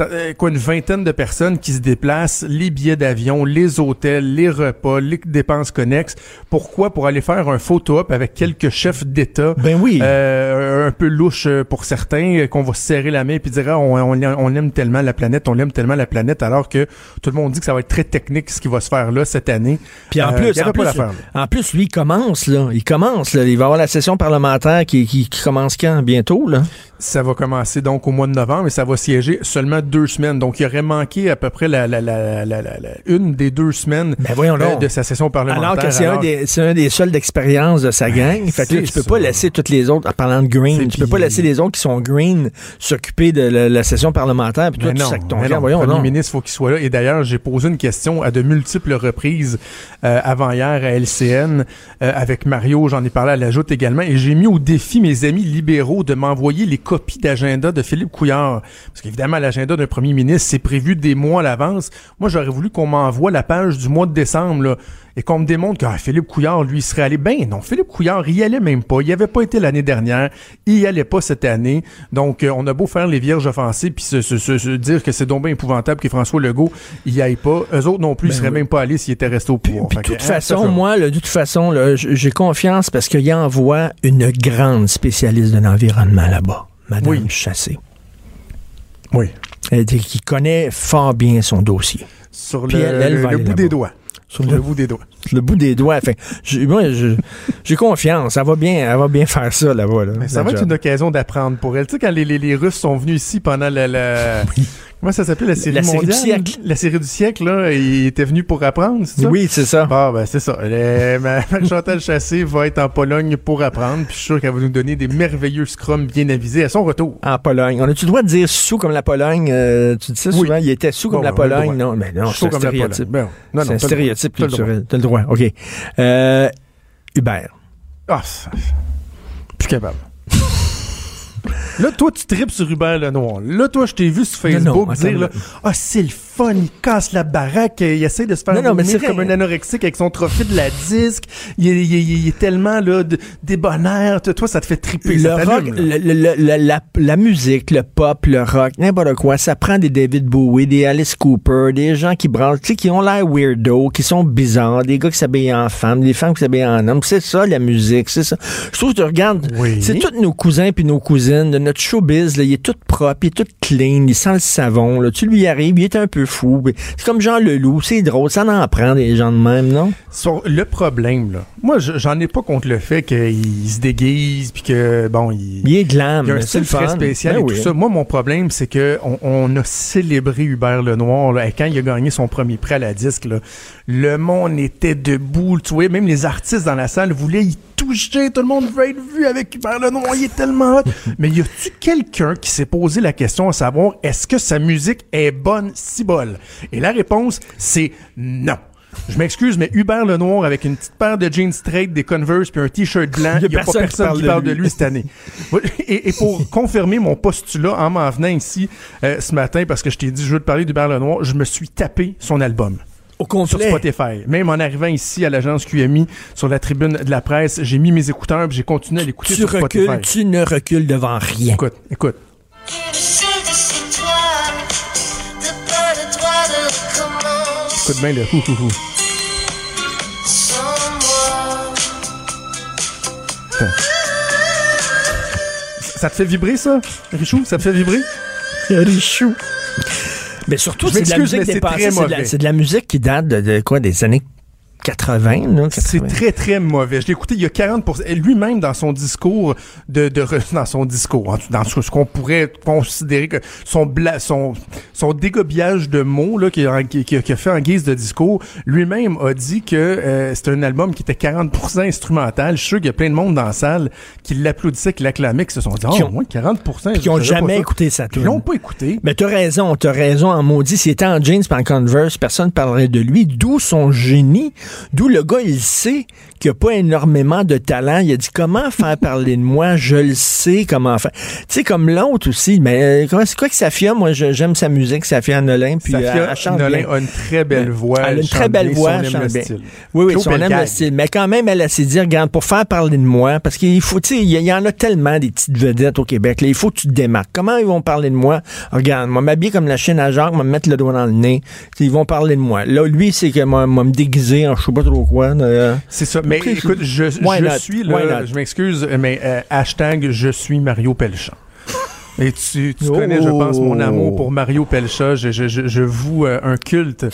euh, quoi, une vingtaine de personnes qui se déplacent, les billets d'avion, les hôtels, les repas, les dépenses connexes. Pourquoi? Pour aller faire un photo-op avec quelques chefs d'État. Ben oui. Euh, un peu louche pour certains, qu'on va se serrer la main et dire ah, on, on, on aime tellement la planète, on aime tellement la planète, alors que tout le monde dit que ça va être très technique ce qui va se faire là cette année. Puis en Euh, plus, en plus, en plus, lui, il commence, là. Il commence, là. Il va avoir la session parlementaire qui, qui, qui commence quand? Bientôt, là? Ça va commencer donc au mois de novembre et ça va siéger seulement deux semaines. Donc, il aurait manqué à peu près la, la, la, la, une des deux semaines Ben euh, de sa session parlementaire. Alors que c'est un, Alors- des, c'est un des seuls d'expérience de sa gang. Fait que là, tu peux ça. pas laisser toutes les autres, en parlant de green, tu peux pas laisser les autres qui sont green s'occuper de la, session parlementaire. Puis toi, tu non, sacs ton non, Voyons le ministre, faut qu'il soit là. Et d'ailleurs, j'ai posé une question à de multiples reprises euh, avant hier à LCN euh, avec Mario. J'en ai parlé à la joute également. Et j'ai mis au défi mes amis libéraux de m'envoyer les copies d'agenda de Philippe Couillard. Parce qu'évidemment, l'agenda d'un premier ministre, c'est prévu des mois à l'avance. Moi, j'aurais voulu qu'on m'envoie la page du mois de décembre, là, et qu'on me démontre que ah, Philippe Couillard, lui, serait allé. Ben non, Philippe Couillard, il y allait même pas. Il y avait pas été l'année dernière. Il y allait pas cette année. Donc, euh, on a beau faire les vierges offensées puis se, se- se- se dire que c'est donc bien épouvantable que François Legault y aille pas. Eux autres non plus, ils seraient même pas allés s'ils étaient restés au pouvoir. Puis que, toute hein, façon, moi, là, de toute façon, j'ai confiance parce qu'il envoie une grande spécialiste de l'environnement là-bas, Madame Oui. Chassé. Oui. Elle dit qui connaît fort bien son dossier. Sur Puis le, elle- elle le- va le aller bout des doigts. Sur Sur le- le bout des doigts. Le bout des doigts. J'ai- moi, j'ai confiance. Elle va bien, elle va bien faire ça là-bas. Là, ça va être une occasion d'apprendre pour elle. Tu sais, quand les, les, les Russes sont venus ici pendant la... la- Comment ça s'appelle, la série La série du siècle. La série du siècle, là. Ils étaient venus pour apprendre, c'est ça? Oui, c'est ça. Ah, ben, c'est ça. Chantal Chassé va être en Pologne pour apprendre, puis je suis sûr qu'elle va nous donner des merveilleux scrums bien avisés à son retour. En Pologne. On a-tu le droit de dire sous comme la Pologne? Euh, tu dis ça Oui. souvent? Il était sous comme Bon, la ben, on a le Pologne? Non, mais non, c'est un la stéréotype. Ben, non, c'est non, un t'as le stéréotype culturel. T'as le droit. OK. Euh, Hubert. Ah, ça- plus capable. Là, toi, tu tripes sur Hubert Lenoir. Là, toi, je t'ai vu sur Facebook non, dire, là, ah, c'est le fun, il casse la baraque, il essaie de se faire Non, non, mais c'est comme un anorexique avec son trophée de la disque. Il, est- il est- il est tellement, là, de, débonnaire. Toi, ça te fait triper. Le rock, t'allume, là. le- le- le- la, musique, le pop, le rock, n'importe quoi, ça prend des David Bowie, des Alice Cooper, des gens qui branlent, tu sais, qui ont l'air weirdo, qui sont bizarres, des gars qui s'habillent en femmes, des femmes qui s'habillent en hommes. C'est ça, la musique, c'est ça. Je trouve que tu regardes, Oui. c'est tous nos cousins puis nos cousines de notre showbiz, là, il est tout propre, il est tout clean, il sent le savon, là. Tu lui arrives, il est un peu fou. C'est comme Jean Leloup, c'est drôle, ça en prend des gens de même, non? Sur le problème, là. Moi, je- j'en ai pas contre le fait qu'il se déguise, puis que, bon, il... Il est glam, Il y a un style très spécial Ben et oui. tout ça. Moi, mon problème, c'est que on, on a célébré Hubert Lenoir là, et quand il a gagné son premier prix à la disque. Là, le monde était debout. Tu vois, même les artistes dans la salle voulaient y toucher. Tout le monde veut être vu avec Hubert Lenoir. Il est tellement hot. Mais y a-tu quelqu'un qui s'est posé la question à savoir est-ce que sa musique est bonne, si bonne? Et la réponse, c'est non. Je m'excuse, mais Hubert Lenoir avec une petite paire de jeans straight, des Converse puis un t-shirt blanc, il y a pas personne qui parle qui de parle de lui. lui cette année. Et, et pour confirmer mon postulat en m'en venant ici euh, ce matin, parce que je t'ai dit je veux te parler d'Hubert Lenoir, je me suis tapé son album Au sur complet. Spotify. Même en arrivant ici à l'agence QMI, sur la tribune de la presse, j'ai mis mes écouteurs puis j'ai continué à l'écouter Tu sur Spotify. recules, tu ne recules devant rien. Écoute, écoute. Écoute bien le hou hou hou. Ça te fait vibrer ça, Richou? Ça te fait vibrer? Richou. Mais surtout, c'est de la musique dépassée. C'est de, la- de musique qui date de, de quoi, des années 80, là? C'est 80. très, très mauvais. Je l'ai écouté, il y a 40%. Et lui-même, dans son discours, de, dans son discours, dans ce, ce qu'on pourrait considérer que son, bla, son, son dégobillage de mots, là, qu'il a, fait en guise de discours, lui-même a dit que euh, c'était un album qui était 40% instrumental. Je suis sûr qu'il y a plein de monde dans la salle qui l'applaudissait, qui l'acclamait, qui se sont dit, Qui oh, ont- moins 40%. Puis qui ont je savais pas jamais ça. écouté Ils tune. l'ont pas écouté. Mais t'as raison, t'as raison en maudit. S'il était en jeans pis en Converse, personne ne parlerait de lui. D'où son génie D'où le gars, il sait qu'il n'a pas énormément de talent. Il a dit comment faire parler de moi, je le sais comment faire. Tu sais, comme l'autre aussi, mais euh, comment- c'est quoi que Safia? Moi, j'aime sa musique, Safia Nolin, puis euh, Safia elle, chante Nolin bien. a une très belle voix. Elle a une très belle bien, voix, elle chante bien. style. Oui, oui, Claude si on aime Pelgag. le style. Mais quand même, elle a s'est dit, regarde, pour faire parler de moi, parce qu'il faut, tu sais, il y, en a tellement des petites vedettes au Québec, là, il faut que tu te démarques. Comment ils vont parler de moi? Regarde, moi, m'habiller comme la chaîne à Jacques, me mettre le doigt dans le nez. Ils vont parler de moi. Là, lui, c'est que moi, moi, me déguiser en je sais pas trop quoi. là. C'est ça. Mais écoute, je, je suis là, je m'excuse, mais euh, hashtag je suis Mario Pelchat. Et tu, tu connais, je pense, mon amour pour Mario Pelchat. Je, je, je, je voue euh, un culte.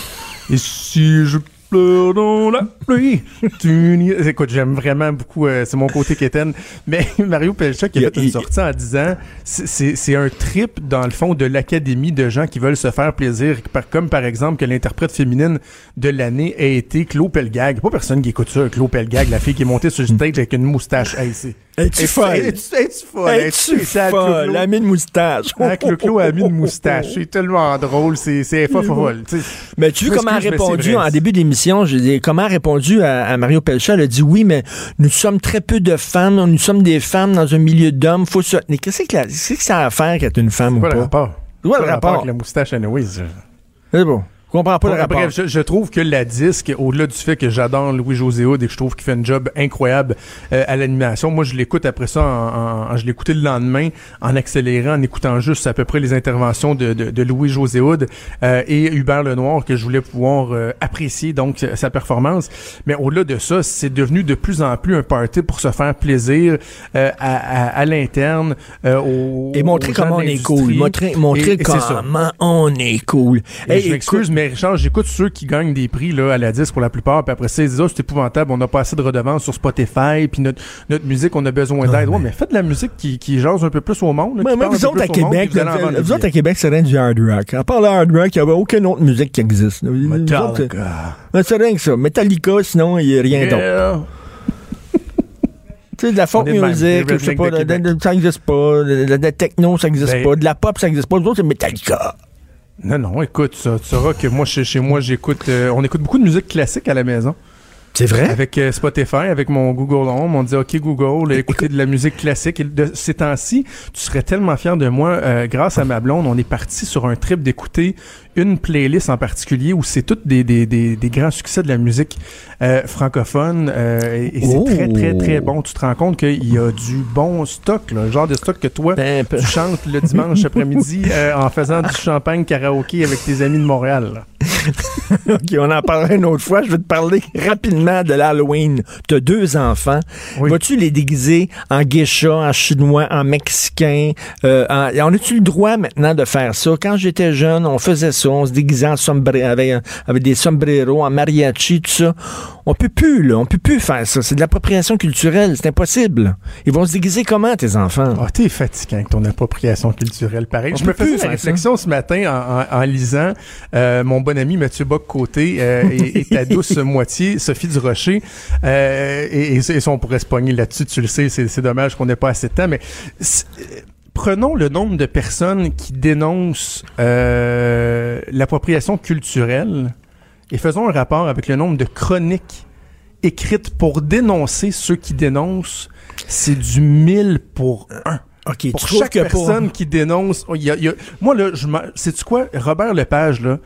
Et si je pleure dans la pluie, Écoute, j'aime vraiment beaucoup, euh, c'est mon côté quétaine. Mais Mario Pelchat qui a Il- fait une sortie en disant, c'est- un trip, dans le fond, de l'académie de gens qui veulent se faire plaisir. Comme par exemple que l'interprète féminine de l'année a été Claude Pelgag. Pas personne qui écoute ça, Claude Pelgag, la fille qui est montée sur le stage avec une moustache. Hey, c'est- Es-tu folle? Es-tu es-tu folle? Es-tu folle? Claude? La mine moustache. Hein, Claude Claude a mis une moustache. C'est tellement drôle. C'est folle, Mais tu vois comment elle a répondu en début d'émission, j'ai dit comment répondu à, à Mario Pelchat, elle a dit oui, mais nous sommes très peu de femmes, nous sommes des femmes dans un milieu d'hommes, faut. Qu'est-ce que, la- que ça a à faire qu'être une femme ou quoi pas? le rapport? C'est quoi le C'est rapport? avec la moustache, anyways? C'est bon. Je comprends pas le Bon, rapport. Bref, je, je trouve que la disque, au-delà du fait que j'adore Louis-José Hood et que je trouve qu'il fait un job incroyable euh, à l'animation, moi je l'écoute après ça, en, en- je l'écoutais le lendemain en accélérant, en écoutant juste à peu près les interventions de, de, de Louis-José Hood euh, et Hubert Lenoir que je voulais pouvoir euh, apprécier donc euh, sa performance. Mais au-delà de ça, c'est devenu de plus en plus un party pour se faire plaisir euh, à, à, à l'interne, euh, Et montrer aux gens comment on est cool. Montrer, Et- comment on est cool. Et Hey, je m'excuse, mais Richard, j'écoute ceux qui gagnent des prix là, à la disque pour la plupart, puis après ça, ils disent oh, c'est épouvantable, on n'a pas assez de redevances sur Spotify, puis notre, notre musique, on a besoin d'aide. Ouais, mais faites de la musique qui, qui jase un peu plus au monde. là, mais parle vous autres à monde, Québec, vous autres à. Québec, c'est rien du hard rock. À part le hard rock, il n'y avait aucune autre musique qui existe. Vous autres, c'est- rien que ça. Metallica, sinon, il n'y a rien d'autre. Tu sais, de la folk music, Les je sais pas, de de- ça n'existe pas. De, de techno, ça n'existe Ben- pas. De la pop, ça n'existe pas. Nous autres, c'est Metallica. Non, non, écoute, ça, tu sauras que moi, chez, chez moi, j'écoute, euh, on écoute beaucoup de musique classique à la maison. C'est vrai? Avec euh, Spotify, avec mon Google Home, on dit OK Google, écoutez de la musique classique. Et de ces temps-ci, tu serais tellement fier de moi. euh, grâce à ma blonde, on est parti sur un trip d'écouter une playlist en particulier où c'est toutes des, des, des, des grands succès de la musique euh, francophone. euh, et et c'est Oh. très, très, très bon. Tu te rends compte qu'il y a du bon stock, là, le genre de stock que toi, Ben, peu- tu chantes le dimanche après-midi euh, en faisant du champagne karaoké avec tes amis de Montréal. OK, on en parlera une autre fois. Je vais te parler rapidement de l'Halloween. Tu as deux enfants. Oui. Vas-tu les déguiser en geisha, en chinois, en mexicain? En- on a-tu le droit maintenant de faire ça? Quand j'étais jeune, on faisait ça. On se déguisait en sombre avec, avec des sombreros, en mariachi, tout ça. On peut plus, là. On peut plus faire ça. C'est de l'appropriation culturelle. C'est impossible. Ils vont se déguiser comment, tes enfants? Ah, t'es fatiguant avec ton appropriation culturelle, pareil. On je me faisais la réflexion ce matin en, en- en lisant euh, mon bon ami Mathieu Bock-Côté euh, et, et ta douce moitié, Sophie Durocher. Euh, et, et, et ça, on pourrait se pogner là-dessus, tu le sais, c'est c'est dommage qu'on n'ait pas assez de temps, mais... c'est- Prenons le nombre de personnes qui dénoncent euh, l'appropriation culturelle et faisons un rapport avec le nombre de chroniques écrites pour dénoncer ceux qui dénoncent. C'est du 1000 pour un OK, pour tu chaque que pour- personne qui dénonce, oh, il y a- il y a- moi là, je sais tu quoi, Robert Lepage là,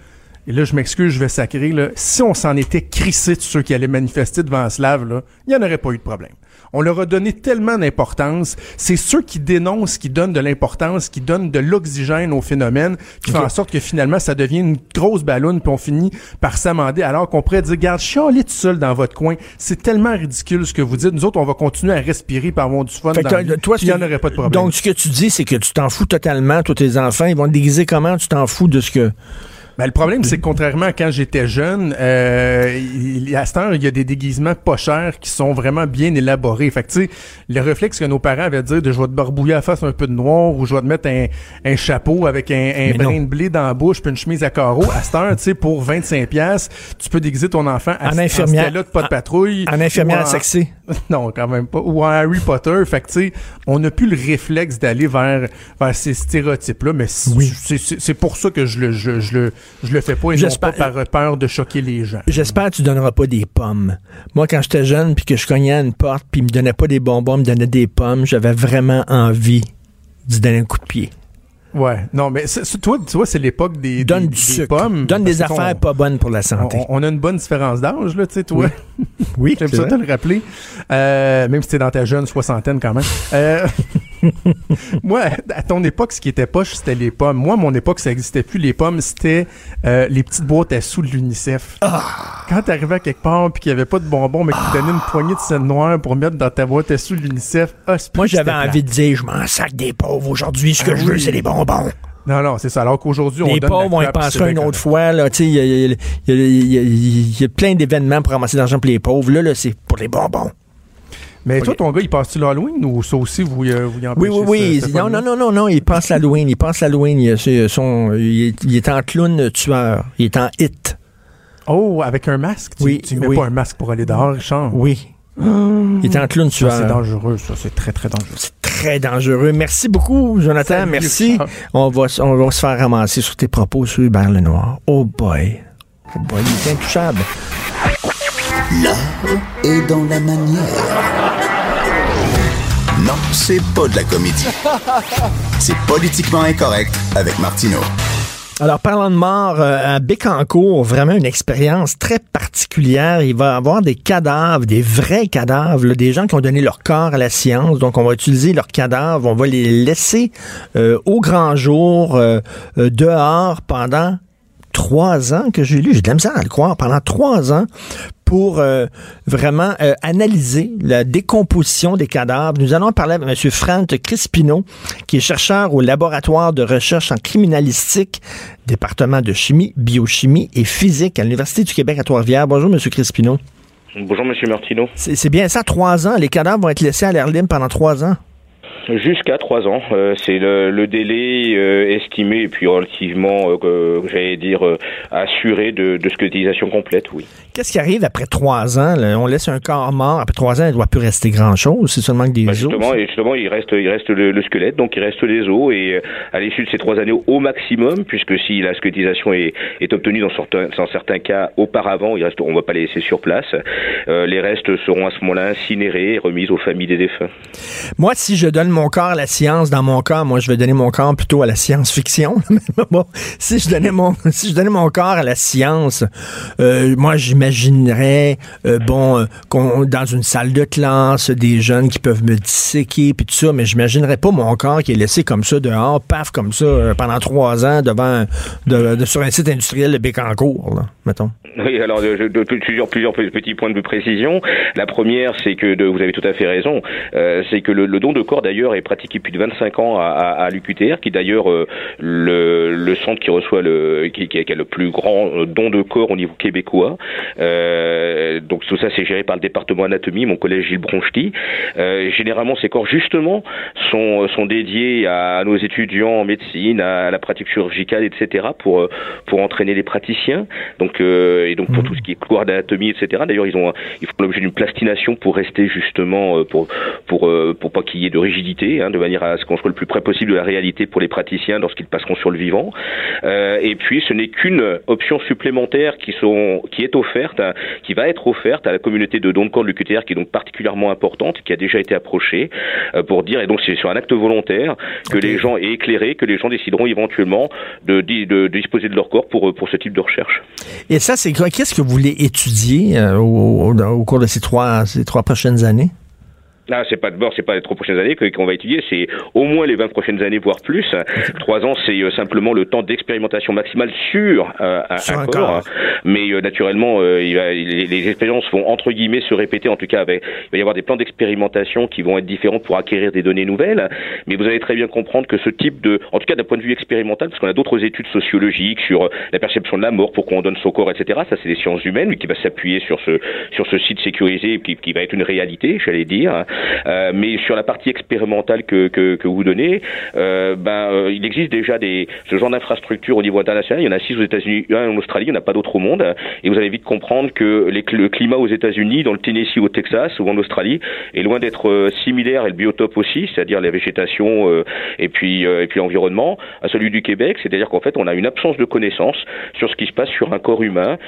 et là je m'excuse, je vais sacrer là, si on s'en était crissé de ceux qui allaient manifester devant Slav là, il n'y en aurait pas eu de problème. On leur a donné tellement d'importance. C'est ceux qui dénoncent, qui donnent de l'importance, qui donnent de l'oxygène au phénomène, qui font en sorte que finalement ça devient une grosse ballonne, puis on finit par s'amender, alors qu'on pourrait dire, garde, chialez tout seul dans votre coin. C'est tellement ridicule ce que vous dites. Nous autres, on va continuer à respirer par avoir du fun Fait dans toi, il n'y en aurait pas de problème. Donc, ce que tu dis, c'est que tu t'en fous totalement, tous tes enfants. Ils vont te déguiser comment? Tu t'en fous de ce que. Ben, le problème, c'est que contrairement à quand j'étais jeune, euh, il, à cette heure, il y a des déguisements pas chers qui sont vraiment bien élaborés. Fait que, tu sais, le réflexe que nos parents avaient dire de je vais te barbouiller la face un peu de noir ou je vais te mettre un, un chapeau avec un, un brin de blé dans la bouche puis une chemise à carreaux. À cette heure, tu sais, pour 25 pièces, tu peux déguiser ton enfant à En infirmière. Stella de pas de patrouille. En infirmière en- sexy. non, quand même pas. Ou en Harry Potter. Fait que, tu sais, on n'a plus le réflexe d'aller vers, vers ces stéréotypes-là, mais Oui. c'est pour ça que je le, je, je le, je le fais pas et non pas par peur de choquer les gens. J'espère que tu donneras pas des pommes. Moi, quand j'étais jeune, puis que je cognais à une porte, puis il me donnait pas des bonbons, il me donnait des pommes, j'avais vraiment envie d'y donner un coup de pied. Ouais, non, mais toi, tu vois, c'est l'époque des, Donne des, du des sucre. pommes. Donne des affaires on- pas bonnes pour la santé. On, on a une bonne différence d'âge, là, tu sais, toi. oui, J'aime c'est ça vrai. te le rappeler. Euh, même si t'es dans ta jeune soixantaine quand même. Euh, moi, à ton époque, ce qui était poche, c'était les pommes. Moi, à mon époque, ça existait plus. Les pommes, c'était euh, les petites boîtes à sous de l'UNICEF. Ah! Quand t'arrivais à quelque part puis qu'il y avait pas de bonbons, mais qu'ils te donnaient une poignée de scène noire pour mettre dans ta boîte à sous de l'UNICEF, ah, Moi, j'avais envie de dire, je m'en sac des pauvres aujourd'hui. Ce que Ah je veux, c'est des bonbons. Non, non, c'est ça. Alors qu'aujourd'hui, on Les donne pauvres, on y pensera une autre fois. Tu il y a- y a plein d'événements pour ramasser de l'argent pour les pauvres. Là, là c'est pour les bonbons. Mais toi, ton gars, il passe-tu l'Halloween ou ça aussi, vous, euh, vous y Oui, empêchez oui, oui. ce Non, non, non, non, non. Il pense l'Halloween. Il pense l'Halloween. Il, il est, il est en clown tueur. Il est en hit. Oh, avec un masque? Tu, Oui, tu mets oui. pas un masque pour aller dehors, Richard? Oui. Il est en clown Ça, c'est tueur. dangereux, ça. C'est très, très dangereux. C'est très dangereux. Merci beaucoup, Jonathan. Salut, Merci. Richard. On va, on va se faire ramasser sur tes propos sur Hubert Lenoir. Oh boy. Oh boy, il est intouchable. L'art est dans la manière. Non, c'est pas de la comédie. C'est politiquement incorrect avec Martineau. Alors, parlant de mort, euh, à Bécancourt, vraiment une expérience très particulière. Il va y avoir des cadavres, des vrais cadavres, des gens qui ont donné leur corps à la science. Donc, on va utiliser leurs cadavres, on va les laisser euh, au grand jour, euh, euh, dehors, pendant trois ans que j'ai lu. J'ai de la misère à le croire. Pendant trois ans pour euh, vraiment euh, analyser la décomposition des cadavres. Nous allons parler avec M. Franck Crispino, qui est chercheur au laboratoire de recherche en criminalistique, département de chimie, biochimie et physique à l'Université du Québec à Trois-Rivières. Bonjour, M. Crispino. Bonjour Monsieur Martineau. C'est c'est bien ça, trois ans. Les cadavres vont être laissés à l'air libre pendant trois ans? Jusqu'à trois ans, euh, c'est le, le délai euh, estimé et puis relativement, euh, j'allais dire, euh, assuré de, de squelettisation complète, oui. Qu'est-ce qui arrive après trois ans? là? On laisse un corps mort. Après trois ans, il ne doit plus rester grand-chose. C'est seulement que des os. justement, et justement, il reste, il reste le, le squelette, donc il reste les os, et euh, à l'issue de ces trois années au maximum, puisque si la squelettisation est, est obtenue dans certains, dans certains cas auparavant, il reste, on ne va pas les laisser sur place, euh, les restes seront à ce moment-là incinérés et remis aux familles des défunts. Moi, si je donne mon corps à la science, dans mon cas, moi, je vais donner mon corps plutôt à la science-fiction. Si je donnais mon, si je donnais mon corps à la science, euh, moi, j'imaginerais, euh, bon, euh, qu'on, dans une salle de classe, des jeunes qui peuvent me disséquer puis tout ça, mais j'imaginerais pas mon corps qui est laissé comme ça dehors, paf, comme ça, pendant trois ans devant, de, de- sur un site industriel de Bécancourt, là, mettons. Oui, alors de- plusieurs, plusieurs petits points de précision. La première, c'est que vous avez tout à fait raison, c'est que le don de corps d'ailleurs est pratiqué depuis de 25 ans à, à, à l'UQTR, qui est d'ailleurs euh, le, le centre qui reçoit le, qui, qui a le plus grand euh, don de corps au niveau québécois. Euh, donc tout ça, c'est géré par le département anatomie, mon collège Gilles Bronchty. Euh, généralement, ces corps justement sont sont dédiés à, nos étudiants en médecine, à la pratique chirurgicale, etc. pour pour entraîner les praticiens. Donc et donc pour tout ce qui est cours d'anatomie, etc. D'ailleurs, ils ont ils font l'objet d'une plastination pour rester justement pour pour euh, pour pas qu'il y ait de rigidité, hein, de manière à ce qu'on soit le plus près possible de la réalité pour les praticiens lorsqu'ils passeront sur le vivant. Euh, et puis, ce n'est qu'une option supplémentaire qui sont qui est offerte, hein, qui va être offerte à la communauté de dons de corps de l'UQTR, qui est donc particulièrement importante, qui a déjà été approchée euh, pour dire et donc c'est sur un acte volontaire que les gens est éclairé, que les gens décideront éventuellement de, de, de disposer de leur corps pour pour ce type de recherche. Et ça, c'est quoi? Qu'est-ce que vous voulez étudier euh, au, au- au cours de ces trois, ces trois prochaines années? Ah, c'est pas d'abord, c'est pas les trois prochaines années qu'on va étudier, c'est au moins les 20 prochaines années, voire plus. Trois ans, c'est euh, simplement le temps d'expérimentation maximale sur, euh, un, Sur un un corps. corps. Mais euh, naturellement, euh, il va- les, les expériences vont entre guillemets se répéter. En tout cas, avec, il va y avoir des plans d'expérimentation qui vont être différents pour acquérir des données nouvelles. Mais vous allez très bien comprendre que ce type de, en tout cas d'un point de vue expérimental, parce qu'on a d'autres études sociologiques sur euh, la perception de la mort, pourquoi on donne son corps, etc. Ça, c'est des sciences humaines, mais qui va s'appuyer sur ce sur ce site sécurisé, qui, qui va être une réalité, j'allais dire. Euh, mais sur la partie expérimentale que, que, que vous donnez, euh, ben, euh, il existe déjà des, ce genre d'infrastructures au niveau international. Il y en a six aux États-Unis, un en Australie, il n'y en a pas d'autres au monde. Et vous allez vite comprendre que les, le climat aux États-Unis, dans le Tennessee, au Texas ou en Australie, est loin d'être euh, similaire et le biotope aussi, c'est-à-dire la végétation euh, et puis et puis l'environnement, à celui du Québec. C'est-à-dire qu'en fait, on a une absence de connaissances sur ce qui se passe sur un corps humain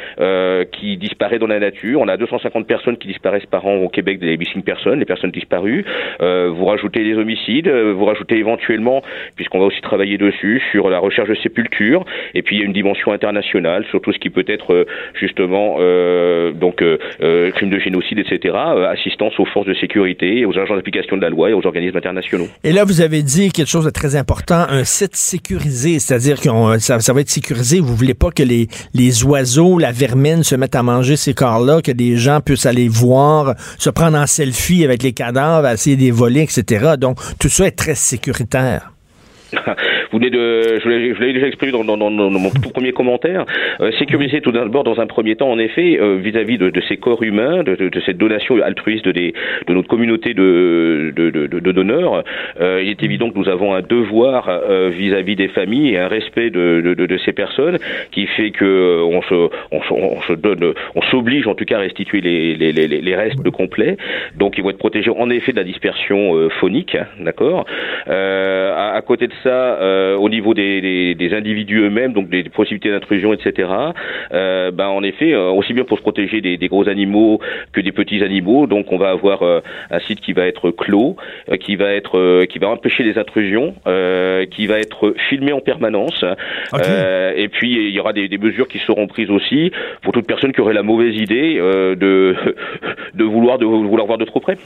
qui disparaît dans la nature. On a 250 personnes qui disparaissent par an au Québec, des missing personnes, les personnes disparues. Euh, vous rajoutez les homicides, euh, vous rajoutez éventuellement, puisqu'on va aussi travailler dessus, sur la recherche de sépultures. Et puis il y a une dimension internationale sur tout ce qui peut être euh, justement euh, donc euh, euh, crimes de génocide, etc. assistance aux forces de sécurité, aux agents d'application de la loi et aux organismes internationaux. Et là, vous avez dit quelque chose de très important, un site sécurisé, c'est-à-dire que ça, ça va être sécurisé. Vous voulez pas que les, les oiseaux, la vermine se mettent à manger ces corps-là, que des gens puissent aller voir, se prendre en selfie avec les cadavres, essayer de les voler, etc. Donc, tout ça est très sécuritaire. Venez de, je l'ai déjà exprimé dans, dans- dans- dans mon tout premier commentaire, euh, sécuriser tout d'abord dans un premier temps, en effet, euh, vis-à-vis de, de ces corps humains, de, de- de cette donation altruiste des, de notre communauté de, de, donneurs. Euh, il est évident que nous avons un devoir euh, vis-à-vis des familles et un respect de, ces personnes qui fait que on se, on se, on se donne, on s'oblige en tout cas à restituer les, les, les, les restes complets. Donc ils vont être protégés en effet de la dispersion phonique, hein, d'accord. À, à côté de ça, euh, au niveau des, des, des individus eux-mêmes, donc des possibilités d'intrusion, etc. Euh, ben en effet, euh, aussi bien pour se protéger des, des gros animaux que des petits animaux. Donc on va avoir un site qui va être clos, qui va être, qui va empêcher les intrusions, qui va être filmé en permanence. Et puis il y aura des, des mesures qui seront prises aussi pour toute personne qui aurait la mauvaise idée de de vouloir de vouloir voir de trop près.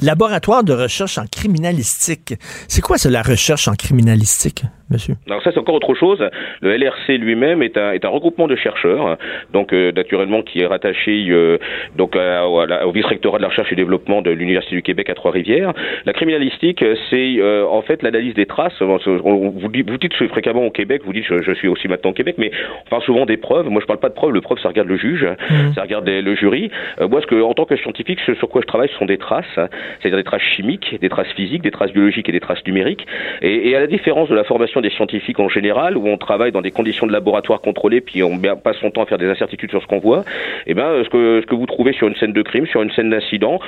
Laboratoire de recherche en criminalistique. C'est quoi ça, la recherche en criminalistique, monsieur? Alors ça c'est encore autre chose. Le LRC lui-même est un, est un regroupement de chercheurs, donc euh, naturellement qui est rattaché euh, donc à- à au vice-rectorat de la recherche et développement de l'université du Québec à Trois-Rivières. La criminalistique, euh, c'est euh, en fait l'analyse des traces. On- on- vous, dites, vous dites fréquemment au Québec, vous dites je, je suis aussi maintenant au Québec, mais on parle souvent des preuves. Moi je parle pas de preuves. Le preuve ça regarde le juge, ça regarde les- le jury. Euh, moi ce que en tant que scientifique, ce sur quoi je travaille, ce sont des traces, c'est-à-dire des traces chimiques, des traces physiques, des traces biologiques et des traces numériques. Et, et à la différence de la formation des scientifiques en général, où on travaille dans des conditions de laboratoire contrôlées, puis on passe son temps à faire des incertitudes sur ce qu'on voit, eh ben, ce que, ce que vous trouvez sur une scène de crime, sur une scène d'incident,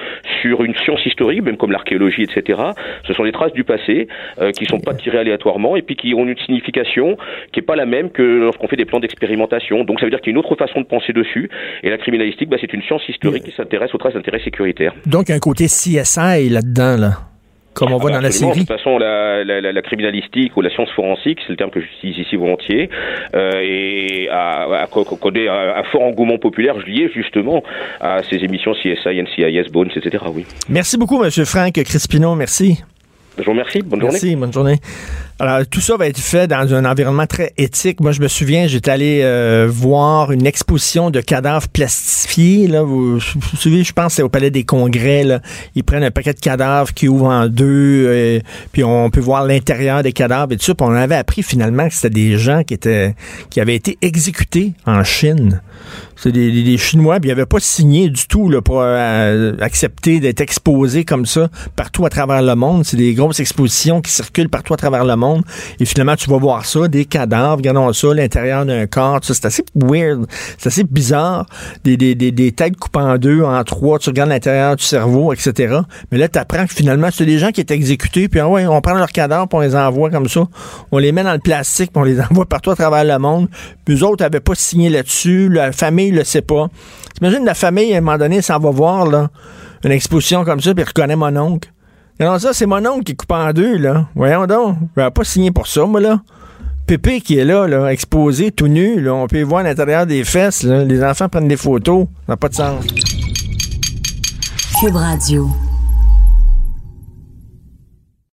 sur une science historique, même comme l'archéologie, etc., ce sont des traces du passé euh, qui sont pas tirées aléatoirement et puis qui ont une signification qui est pas la même que lorsqu'on fait des plans d'expérimentation. Donc ça veut dire qu'il y a une autre façon de penser dessus. Et la criminalistique, bah, c'est une science historique qui s'intéresse aux traces d'intérêt sécuritaire. Donc, un côté CSI là-dedans, là. Comme on voit Ah dans bah la absolument. série. De toute façon, la, la, la, la criminalistique ou la science forensique, c'est le terme que j'utilise ici volontiers, euh, et a, a co- co- connaît un, fort engouement populaire lié justement à ces émissions CSI, NCIS, Bones, etc. Oui. Merci beaucoup, monsieur Franck Crispino. Merci. Je vous remercie. Bonne journée. Merci, bonne journée. Alors, tout ça va être fait dans un environnement très éthique. Moi, je me souviens, j'étais allé euh, voir une exposition de cadavres plastifiés. Vous, vous souvenez, je pense c'est au Palais des Congrès. Là. Ils prennent un paquet de cadavres qui ouvrent en deux, euh, puis on peut voir l'intérieur des cadavres et tout ça. Puis on avait appris finalement que c'était des gens qui étaient qui avaient été exécutés en Chine. C'est des, Chinois, puis ils n'avaient pas signé du tout là, pour euh, accepter d'être exposés comme ça partout à travers le monde. C'est des grosses expositions qui circulent partout à travers le monde. Et finalement, tu vas voir ça, des cadavres, regardons ça, l'intérieur d'un corps, c'est assez weird, c'est assez bizarre. Des, des, des, des têtes coupées en deux, en trois, tu regardes l'intérieur du cerveau, etc. Mais là, tu apprends que finalement, c'est des gens qui étaient exécutés, puis ah ouais, on prend leurs cadavres, puis on les envoie comme ça. On les met dans le plastique, puis on les envoie partout à travers le monde. Puis eux autres n'avaient pas signé là-dessus, famille le sait pas. T'imagines la famille, à un moment donné, s'en va voir, là, une exposition comme ça, puis reconnaît mon oncle. Non, ça, c'est mon oncle qui coupe en deux, là. Voyons donc. Je pas signer pour ça, moi, là. Pépé qui est là, là, exposé, tout nu, là. On peut voir l'intérieur des fesses, là. Les enfants prennent des photos. Ça n'a pas de sens. Cube Radio.